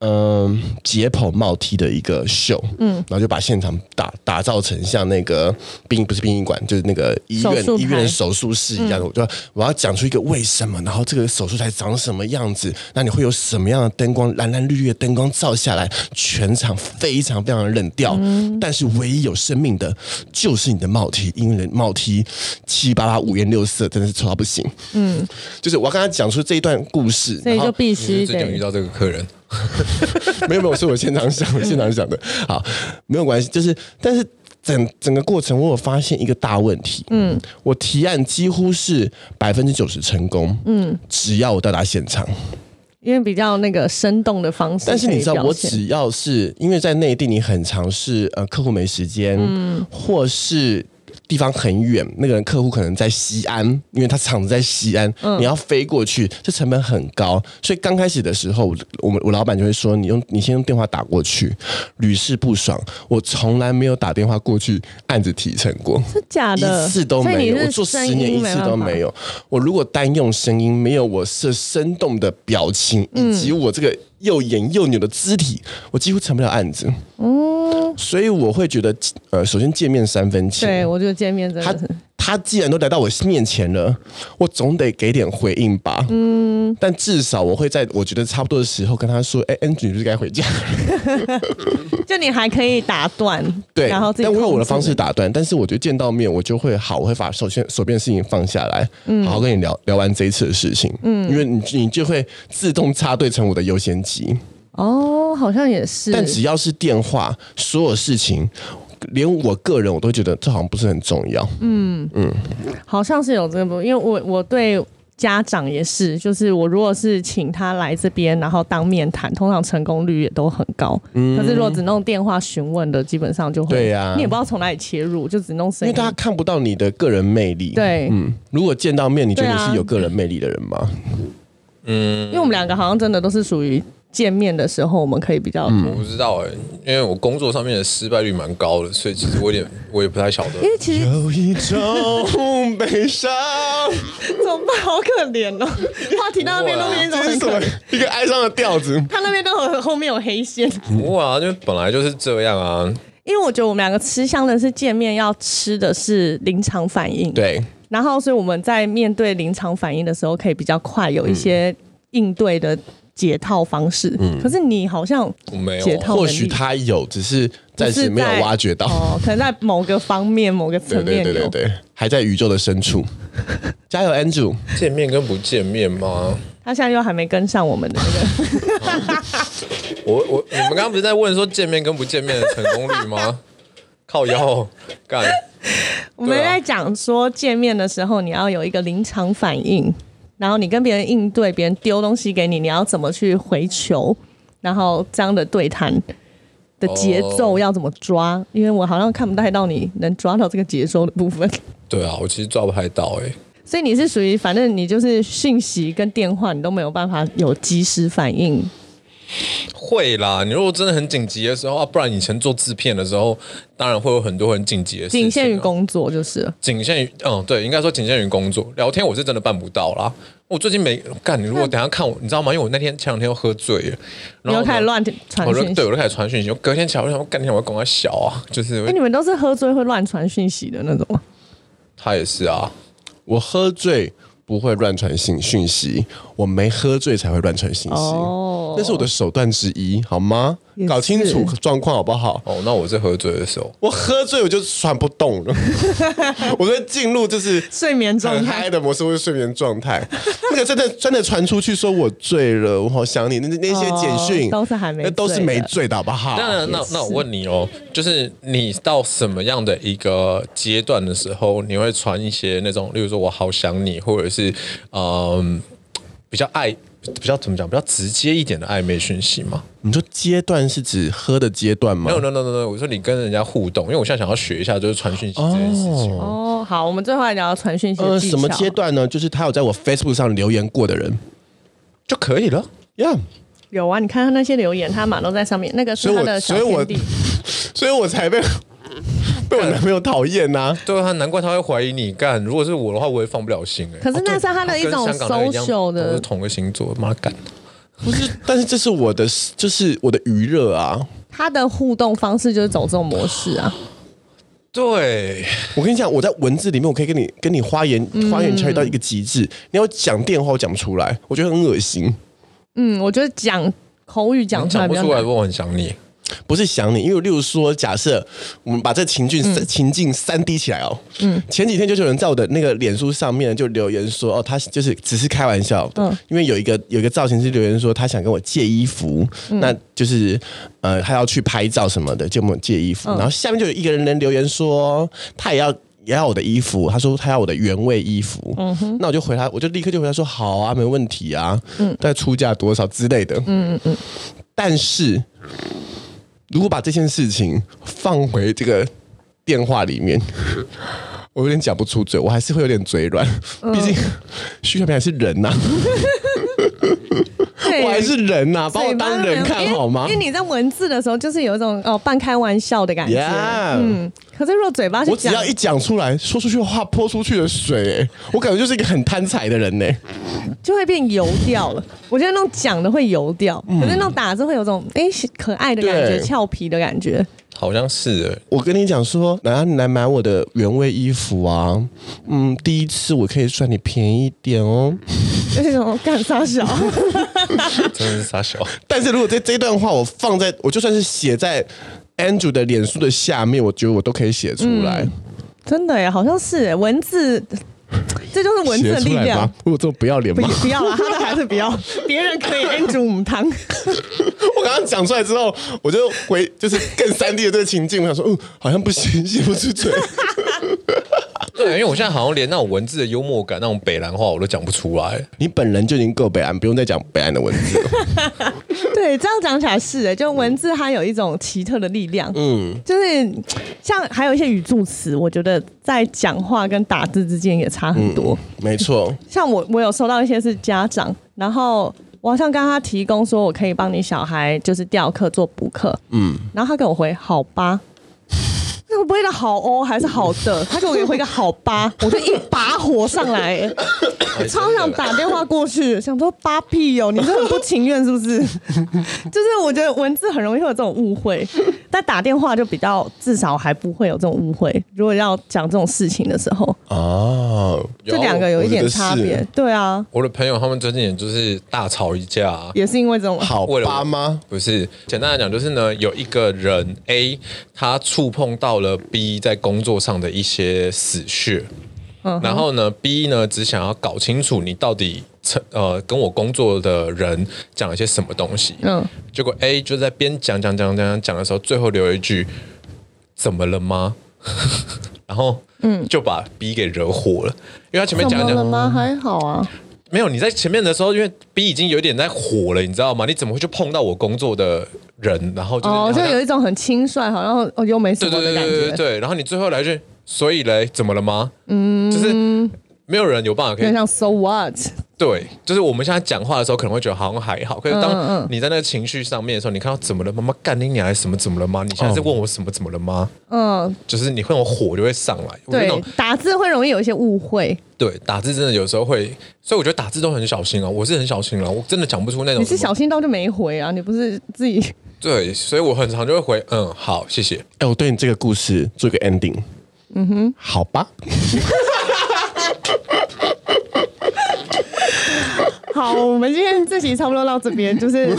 Speaker 3: 嗯，解剖帽梯的一个秀，嗯，然后就把现场打打造成像那个殡不是殡仪馆，就是那个医院医院手术室一样的。嗯、我就我要讲出一个为什么，然后这个手术台长什么样子，那你会有什么样的灯光，蓝蓝绿绿的灯光照下来，全场非常非常的冷调，嗯、但是唯一有生命的，就是你的帽梯因为帽梯七七八八五颜六色，真的是丑到不行。嗯，就是我要跟他讲出这一段故事，
Speaker 2: 所以就必须得
Speaker 1: 遇到这个客人。
Speaker 3: 没有没有，是我现场想的，现场想的。好，没有关系。就是，但是整整个过程，我有发现一个大问题。嗯，我提案几乎是百分之九十成功。嗯，只要我到达现场，
Speaker 2: 因为比较那个生动的方式。
Speaker 3: 但是你知道，我只要是因为在内地，你很常是呃客户没时间，嗯，或是。地方很远，那个人客户可能在西安，因为他厂子在西安，嗯、你要飞过去，这成本很高。所以刚开始的时候，我们我老板就会说：“你用你先用电话打过去，屡试不爽。”我从来没有打电话过去案子提成过，
Speaker 2: 是假的，
Speaker 3: 一次都没有。我做十年一次都没有。我如果单用声音，没有我是生动的表情，以及我这个又演又扭的肢体，我几乎成不了案子。嗯，所以我会觉得，呃，首先见面三分情。
Speaker 2: 对，我觉得见面真的是。
Speaker 3: 他既然都来到我面前了，我总得给点回应吧。嗯，但至少我会在我觉得差不多的时候跟他说：“哎，Angie，你不是该回家？”
Speaker 2: 就你还可以打断，
Speaker 3: 对，
Speaker 2: 然后
Speaker 3: 但我用我的方式打断。但是我觉得见到面，我就会好，我会把首先手边的事情放下来，嗯，好好跟你聊聊完这一次的事情。嗯，因为你你就会自动插队成我的优先级。
Speaker 2: 哦，好像也是。
Speaker 3: 但只要是电话，所有事情。连我个人我都觉得这好像不是很重要。嗯
Speaker 2: 嗯，好像是有这个，因为我我对家长也是，就是我如果是请他来这边，然后当面谈，通常成功率也都很高。嗯，可是如果只弄电话询问的，基本上就会对呀，你也不知道从哪里切入，就只弄声音。
Speaker 3: 因为大家看不到你的个人魅力。
Speaker 2: 对，
Speaker 3: 嗯，如果见到面，你觉得你是有个人魅力的人吗？
Speaker 1: 嗯，
Speaker 2: 因为我们两个好像真的都是属于。见面的时候，我们可以比较。
Speaker 1: 嗯、我不知道哎、欸，因为我工作上面的失败率蛮高的，所以其实我有点我也不太晓得。
Speaker 2: 因为其实
Speaker 3: 有一种悲伤，
Speaker 2: 怎么办？好可怜哦。话题到那边都变成很可怜，
Speaker 3: 一个哀伤的调子。
Speaker 2: 他那边都有后面有黑线。
Speaker 1: 不会啊，就本来就是这样啊。
Speaker 2: 因为我觉得我们两个吃香的是见面要吃的是临场反应，
Speaker 3: 对。
Speaker 2: 然后，所以我们在面对临场反应的时候，可以比较快有一些应对的。解套方式，嗯，可是你好像
Speaker 1: 没有
Speaker 2: 解套，
Speaker 3: 或许他有，只是暂时没有挖掘到
Speaker 2: 哦，可能在某个方面、某个层面，
Speaker 3: 对对对对，还在宇宙的深处。加油，Andrew！
Speaker 1: 见面跟不见面吗？
Speaker 2: 他现在又还没跟上我们的那个。
Speaker 1: 我我你们刚刚不是在问说见面跟不见面的成功率吗？靠腰干。
Speaker 2: 我们在讲说见面的时候，你要有一个临场反应。然后你跟别人应对，别人丢东西给你，你要怎么去回球？然后这样的对谈的节奏要怎么抓？哦、因为我好像看不太到你能抓到这个节奏的部分。
Speaker 1: 对啊，我其实抓不太到哎、欸。
Speaker 2: 所以你是属于，反正你就是讯息跟电话，你都没有办法有及时反应。
Speaker 1: 会啦，你如果真的很紧急的时候啊，不然以前做制片的时候，当然会有很多很紧急的事情。仅
Speaker 2: 限于工作就是。
Speaker 1: 仅限于嗯，对，应该说仅限于工作。聊天我是真的办不到啦。我最近没干，你如果等下看我，你知道吗？因为我那天前两天又喝醉了，然后
Speaker 2: 开始乱传讯息。
Speaker 1: 对，我就开始传讯息。我隔天起来我想，我干天我要赶快小啊，就是。
Speaker 2: 哎，你们都是喝醉会乱传讯息的那种吗？
Speaker 1: 他也是啊，
Speaker 3: 我喝醉。不会乱传信讯息，我没喝醉才会乱传信息，哦，那是我的手段之一，好吗？搞清楚状况好不好？
Speaker 1: 哦，那我是喝醉的时候，
Speaker 3: 我喝醉我就传不动了，我在进入就是
Speaker 2: 睡眠状态
Speaker 3: 嗨的模式，或是睡眠状态。那个真的真的传出去说我醉了，我好想你，那那些简讯
Speaker 2: 都是还没，
Speaker 3: 那都是没醉的好不好？
Speaker 1: 那那那我问你哦，就是你到什么样的一个阶段的时候，你会传一些那种，例如说我好想你，或者是嗯比较爱。比较怎么讲？比较直接一点的暧昧讯息吗？
Speaker 3: 你说阶段是指喝的阶段吗？
Speaker 1: 没有，no no no no。我说你跟人家互动，因为我现在想要学一下，就是传讯息这件事情。
Speaker 2: 哦，好，我们最后来聊传讯息。呃，
Speaker 3: 什么阶段呢？就是他有在我 Facebook 上留言过的人
Speaker 1: 就可以了。
Speaker 3: Yeah，
Speaker 2: 有啊，你看他那些留言，他马都在上面。那个是他的小天地，
Speaker 3: 所以我才被。被我男朋友讨厌呐，
Speaker 1: 对啊，难怪他会怀疑你干。如果是我的话，我也放不了心哎。
Speaker 2: 可是那是他的一种 social 的，
Speaker 1: 都是同个星座，妈干。
Speaker 3: 不是，但是这是我的，就是我的余热啊。
Speaker 2: 他的互动方式就是走这种模式啊。
Speaker 1: 对，
Speaker 3: 我跟你讲，我在文字里面，我可以跟你跟你花言花言巧语到一个极致。你要讲电话，我讲不出来，我觉得很恶心。
Speaker 2: 嗯，我觉得讲口语讲出来，
Speaker 1: 讲不出来，我很想你。
Speaker 3: 不是想你，因为例如说，假设我们把这情境、嗯、情境三 D 起来哦。嗯。前几天就有人在我的那个脸书上面就留言说，哦，他就是只是开玩笑。嗯。因为有一个有一个造型师留言说，他想跟我借衣服，嗯、那就是呃，他要去拍照什么的，就跟我借衣服。嗯、然后下面就有一个人能留言说，他也要也要我的衣服，他说他要我的原味衣服。嗯哼。那我就回他，我就立刻就回他说，好啊，没问题啊。嗯。但出价多少之类的。嗯嗯嗯。但是。如果把这件事情放回这个电话里面，我有点讲不出嘴，我还是会有点嘴软，毕竟徐小平还是人呐、啊。我还是人呐、啊，把我当人看好吗？
Speaker 2: 因为你在文字的时候，就是有一种哦半开玩笑的感觉。Yeah. 嗯，可是如果嘴巴是，
Speaker 3: 我只要一讲出来，说出去的话泼出去的水，哎，我感觉就是一个很贪财的人呢，
Speaker 2: 就会变油掉了。我觉得那种讲的会油掉，嗯、可是那种打字会有种哎可爱的感觉，俏皮的感觉。
Speaker 1: 好像是哎，
Speaker 3: 我跟你讲说，来你来买我的原味衣服啊，嗯，第一次我可以算你便宜一点哦。
Speaker 2: 那种干啥小，
Speaker 1: 真的是傻小。
Speaker 3: 但是如果这这段话我放在我就算是写在 Andrew 的脸书的下面，我觉得我都可以写出来。嗯、真
Speaker 2: 的耶，好像是耶，文字。这就是文字的力量。
Speaker 3: 如果这么不要脸吗？
Speaker 2: 不要了，他的还是不要。别人可以 Andrew 母汤。
Speaker 3: 我刚刚讲出来之后，我就回就是更三 D 的这个情境，我想说，嗯，好像不行，写不出嘴。
Speaker 1: 对，因为我现在好像连那种文字的幽默感、那种北兰话我都讲不出来。
Speaker 3: 你本人就已经够北兰，不用再讲北兰的文字了。
Speaker 2: 对，这样讲起来是哎，就文字它有一种奇特的力量。嗯，就是像还有一些语助词，我觉得在讲话跟打字之间也差很多。
Speaker 3: 嗯、没错，
Speaker 2: 像我我有收到一些是家长，然后我好像跟他提供说我可以帮你小孩就是调课做补课。嗯，然后他给我回好吧。那个不会的好哦，还是好的？他给我回个好吧，我就一把火上来，超想打电话过去，想说八屁哦，你是很不情愿是不是？就是我觉得文字很容易会有这种误会，但打电话就比较至少还不会有这种误会。如果要讲这种事情的时候，哦，这两个有一点差别。对啊，
Speaker 1: 我的朋友他们最近也就是大吵一架，
Speaker 2: 也是因为这种
Speaker 3: 好吧吗？
Speaker 1: 不是，简单来讲就是呢，有一个人 A 他触碰到。了 B 在工作上的一些死穴，嗯、然后呢，B 呢只想要搞清楚你到底呃跟我工作的人讲了些什么东西，嗯，结果 A 就在边讲讲讲讲讲的时候，最后留一句怎么了吗？然后嗯。就把 B 给惹火了，因为他前面
Speaker 2: 讲讲了吗？还好啊，
Speaker 1: 没有你在前面的时候，因为 B 已经有点在火了，你知道吗？你怎么会去碰到我工作的？人，然后就哦，
Speaker 2: 就有一种很轻率，好像哦又没什么的感觉。对对对对对，
Speaker 1: 然后你最后来句，所以嘞，怎么了吗？嗯，就是没有人有办法可以。
Speaker 2: 像 So what？
Speaker 1: 对，就是我们现在讲话的时候，可能会觉得好像还好，可是当你在那个情绪上面的时候，你看到怎么了？妈妈干你娘还是什么？怎么了吗？你现在在问我什么？怎么了吗？嗯，就是你会有火就会上来。
Speaker 2: 对，打字会容易有一些误会。
Speaker 1: 对，打字真的有时候会，所以我觉得打字都很小心啊。我是很小心啊，我真的讲不出那种。
Speaker 2: 你是小心到就没回啊？你不是自己？
Speaker 1: 对，所以我很常就会回，嗯，好，谢谢。
Speaker 3: 哎，我对你这个故事做一个 ending。嗯哼，好吧。
Speaker 2: 好，我们今天这集差不多到这边，就是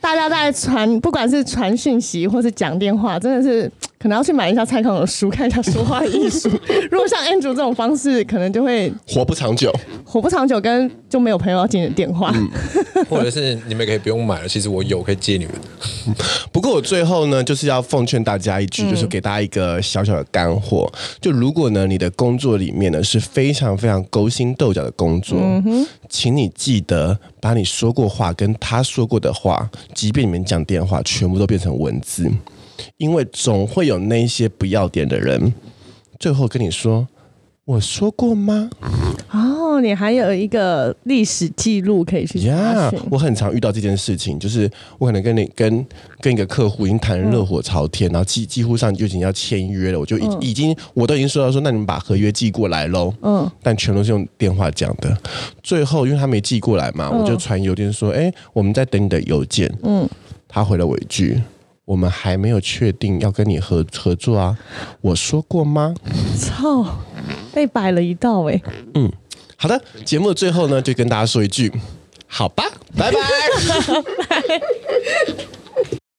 Speaker 2: 大家在传，不管是传讯息或是讲电话，真的是可能要去买一下蔡康永的书，看一下说话艺术。如果像 Andrew 这种方式，可能就会
Speaker 3: 活不长久，
Speaker 2: 活不长久，跟就没有朋友要接你的电话，嗯、
Speaker 1: 或者是你们可以不用买了，其实我有可以借你们。
Speaker 3: 不过我最后呢，就是要奉劝大家一句，就是给大家一个小小的干货，就如果呢你的工作里面呢是非常非常勾心斗角的工作，嗯、请你记得把你说过话跟他说过的话，即便你们讲电话，全部都变成文字，因为总会有那些不要点的人，最后跟你说。我说过吗？
Speaker 2: 哦，你还有一个历史记录可以去查询。
Speaker 3: Yeah, 我很常遇到这件事情，就是我可能跟你跟跟一个客户已经谈得热火朝天，嗯、然后几几乎上就已经要签约了，我就已、嗯、已经我都已经说到说，那你们把合约寄过来喽。嗯，但全都是用电话讲的。最后因为他没寄过来嘛，嗯、我就传邮件说，哎，我们在等你的邮件。嗯，他回了我一句。我们还没有确定要跟你合合作啊，我说过吗？
Speaker 2: 操，被摆了一道哎。
Speaker 3: 嗯，好的，节目的最后呢，就跟大家说一句，好吧，拜拜。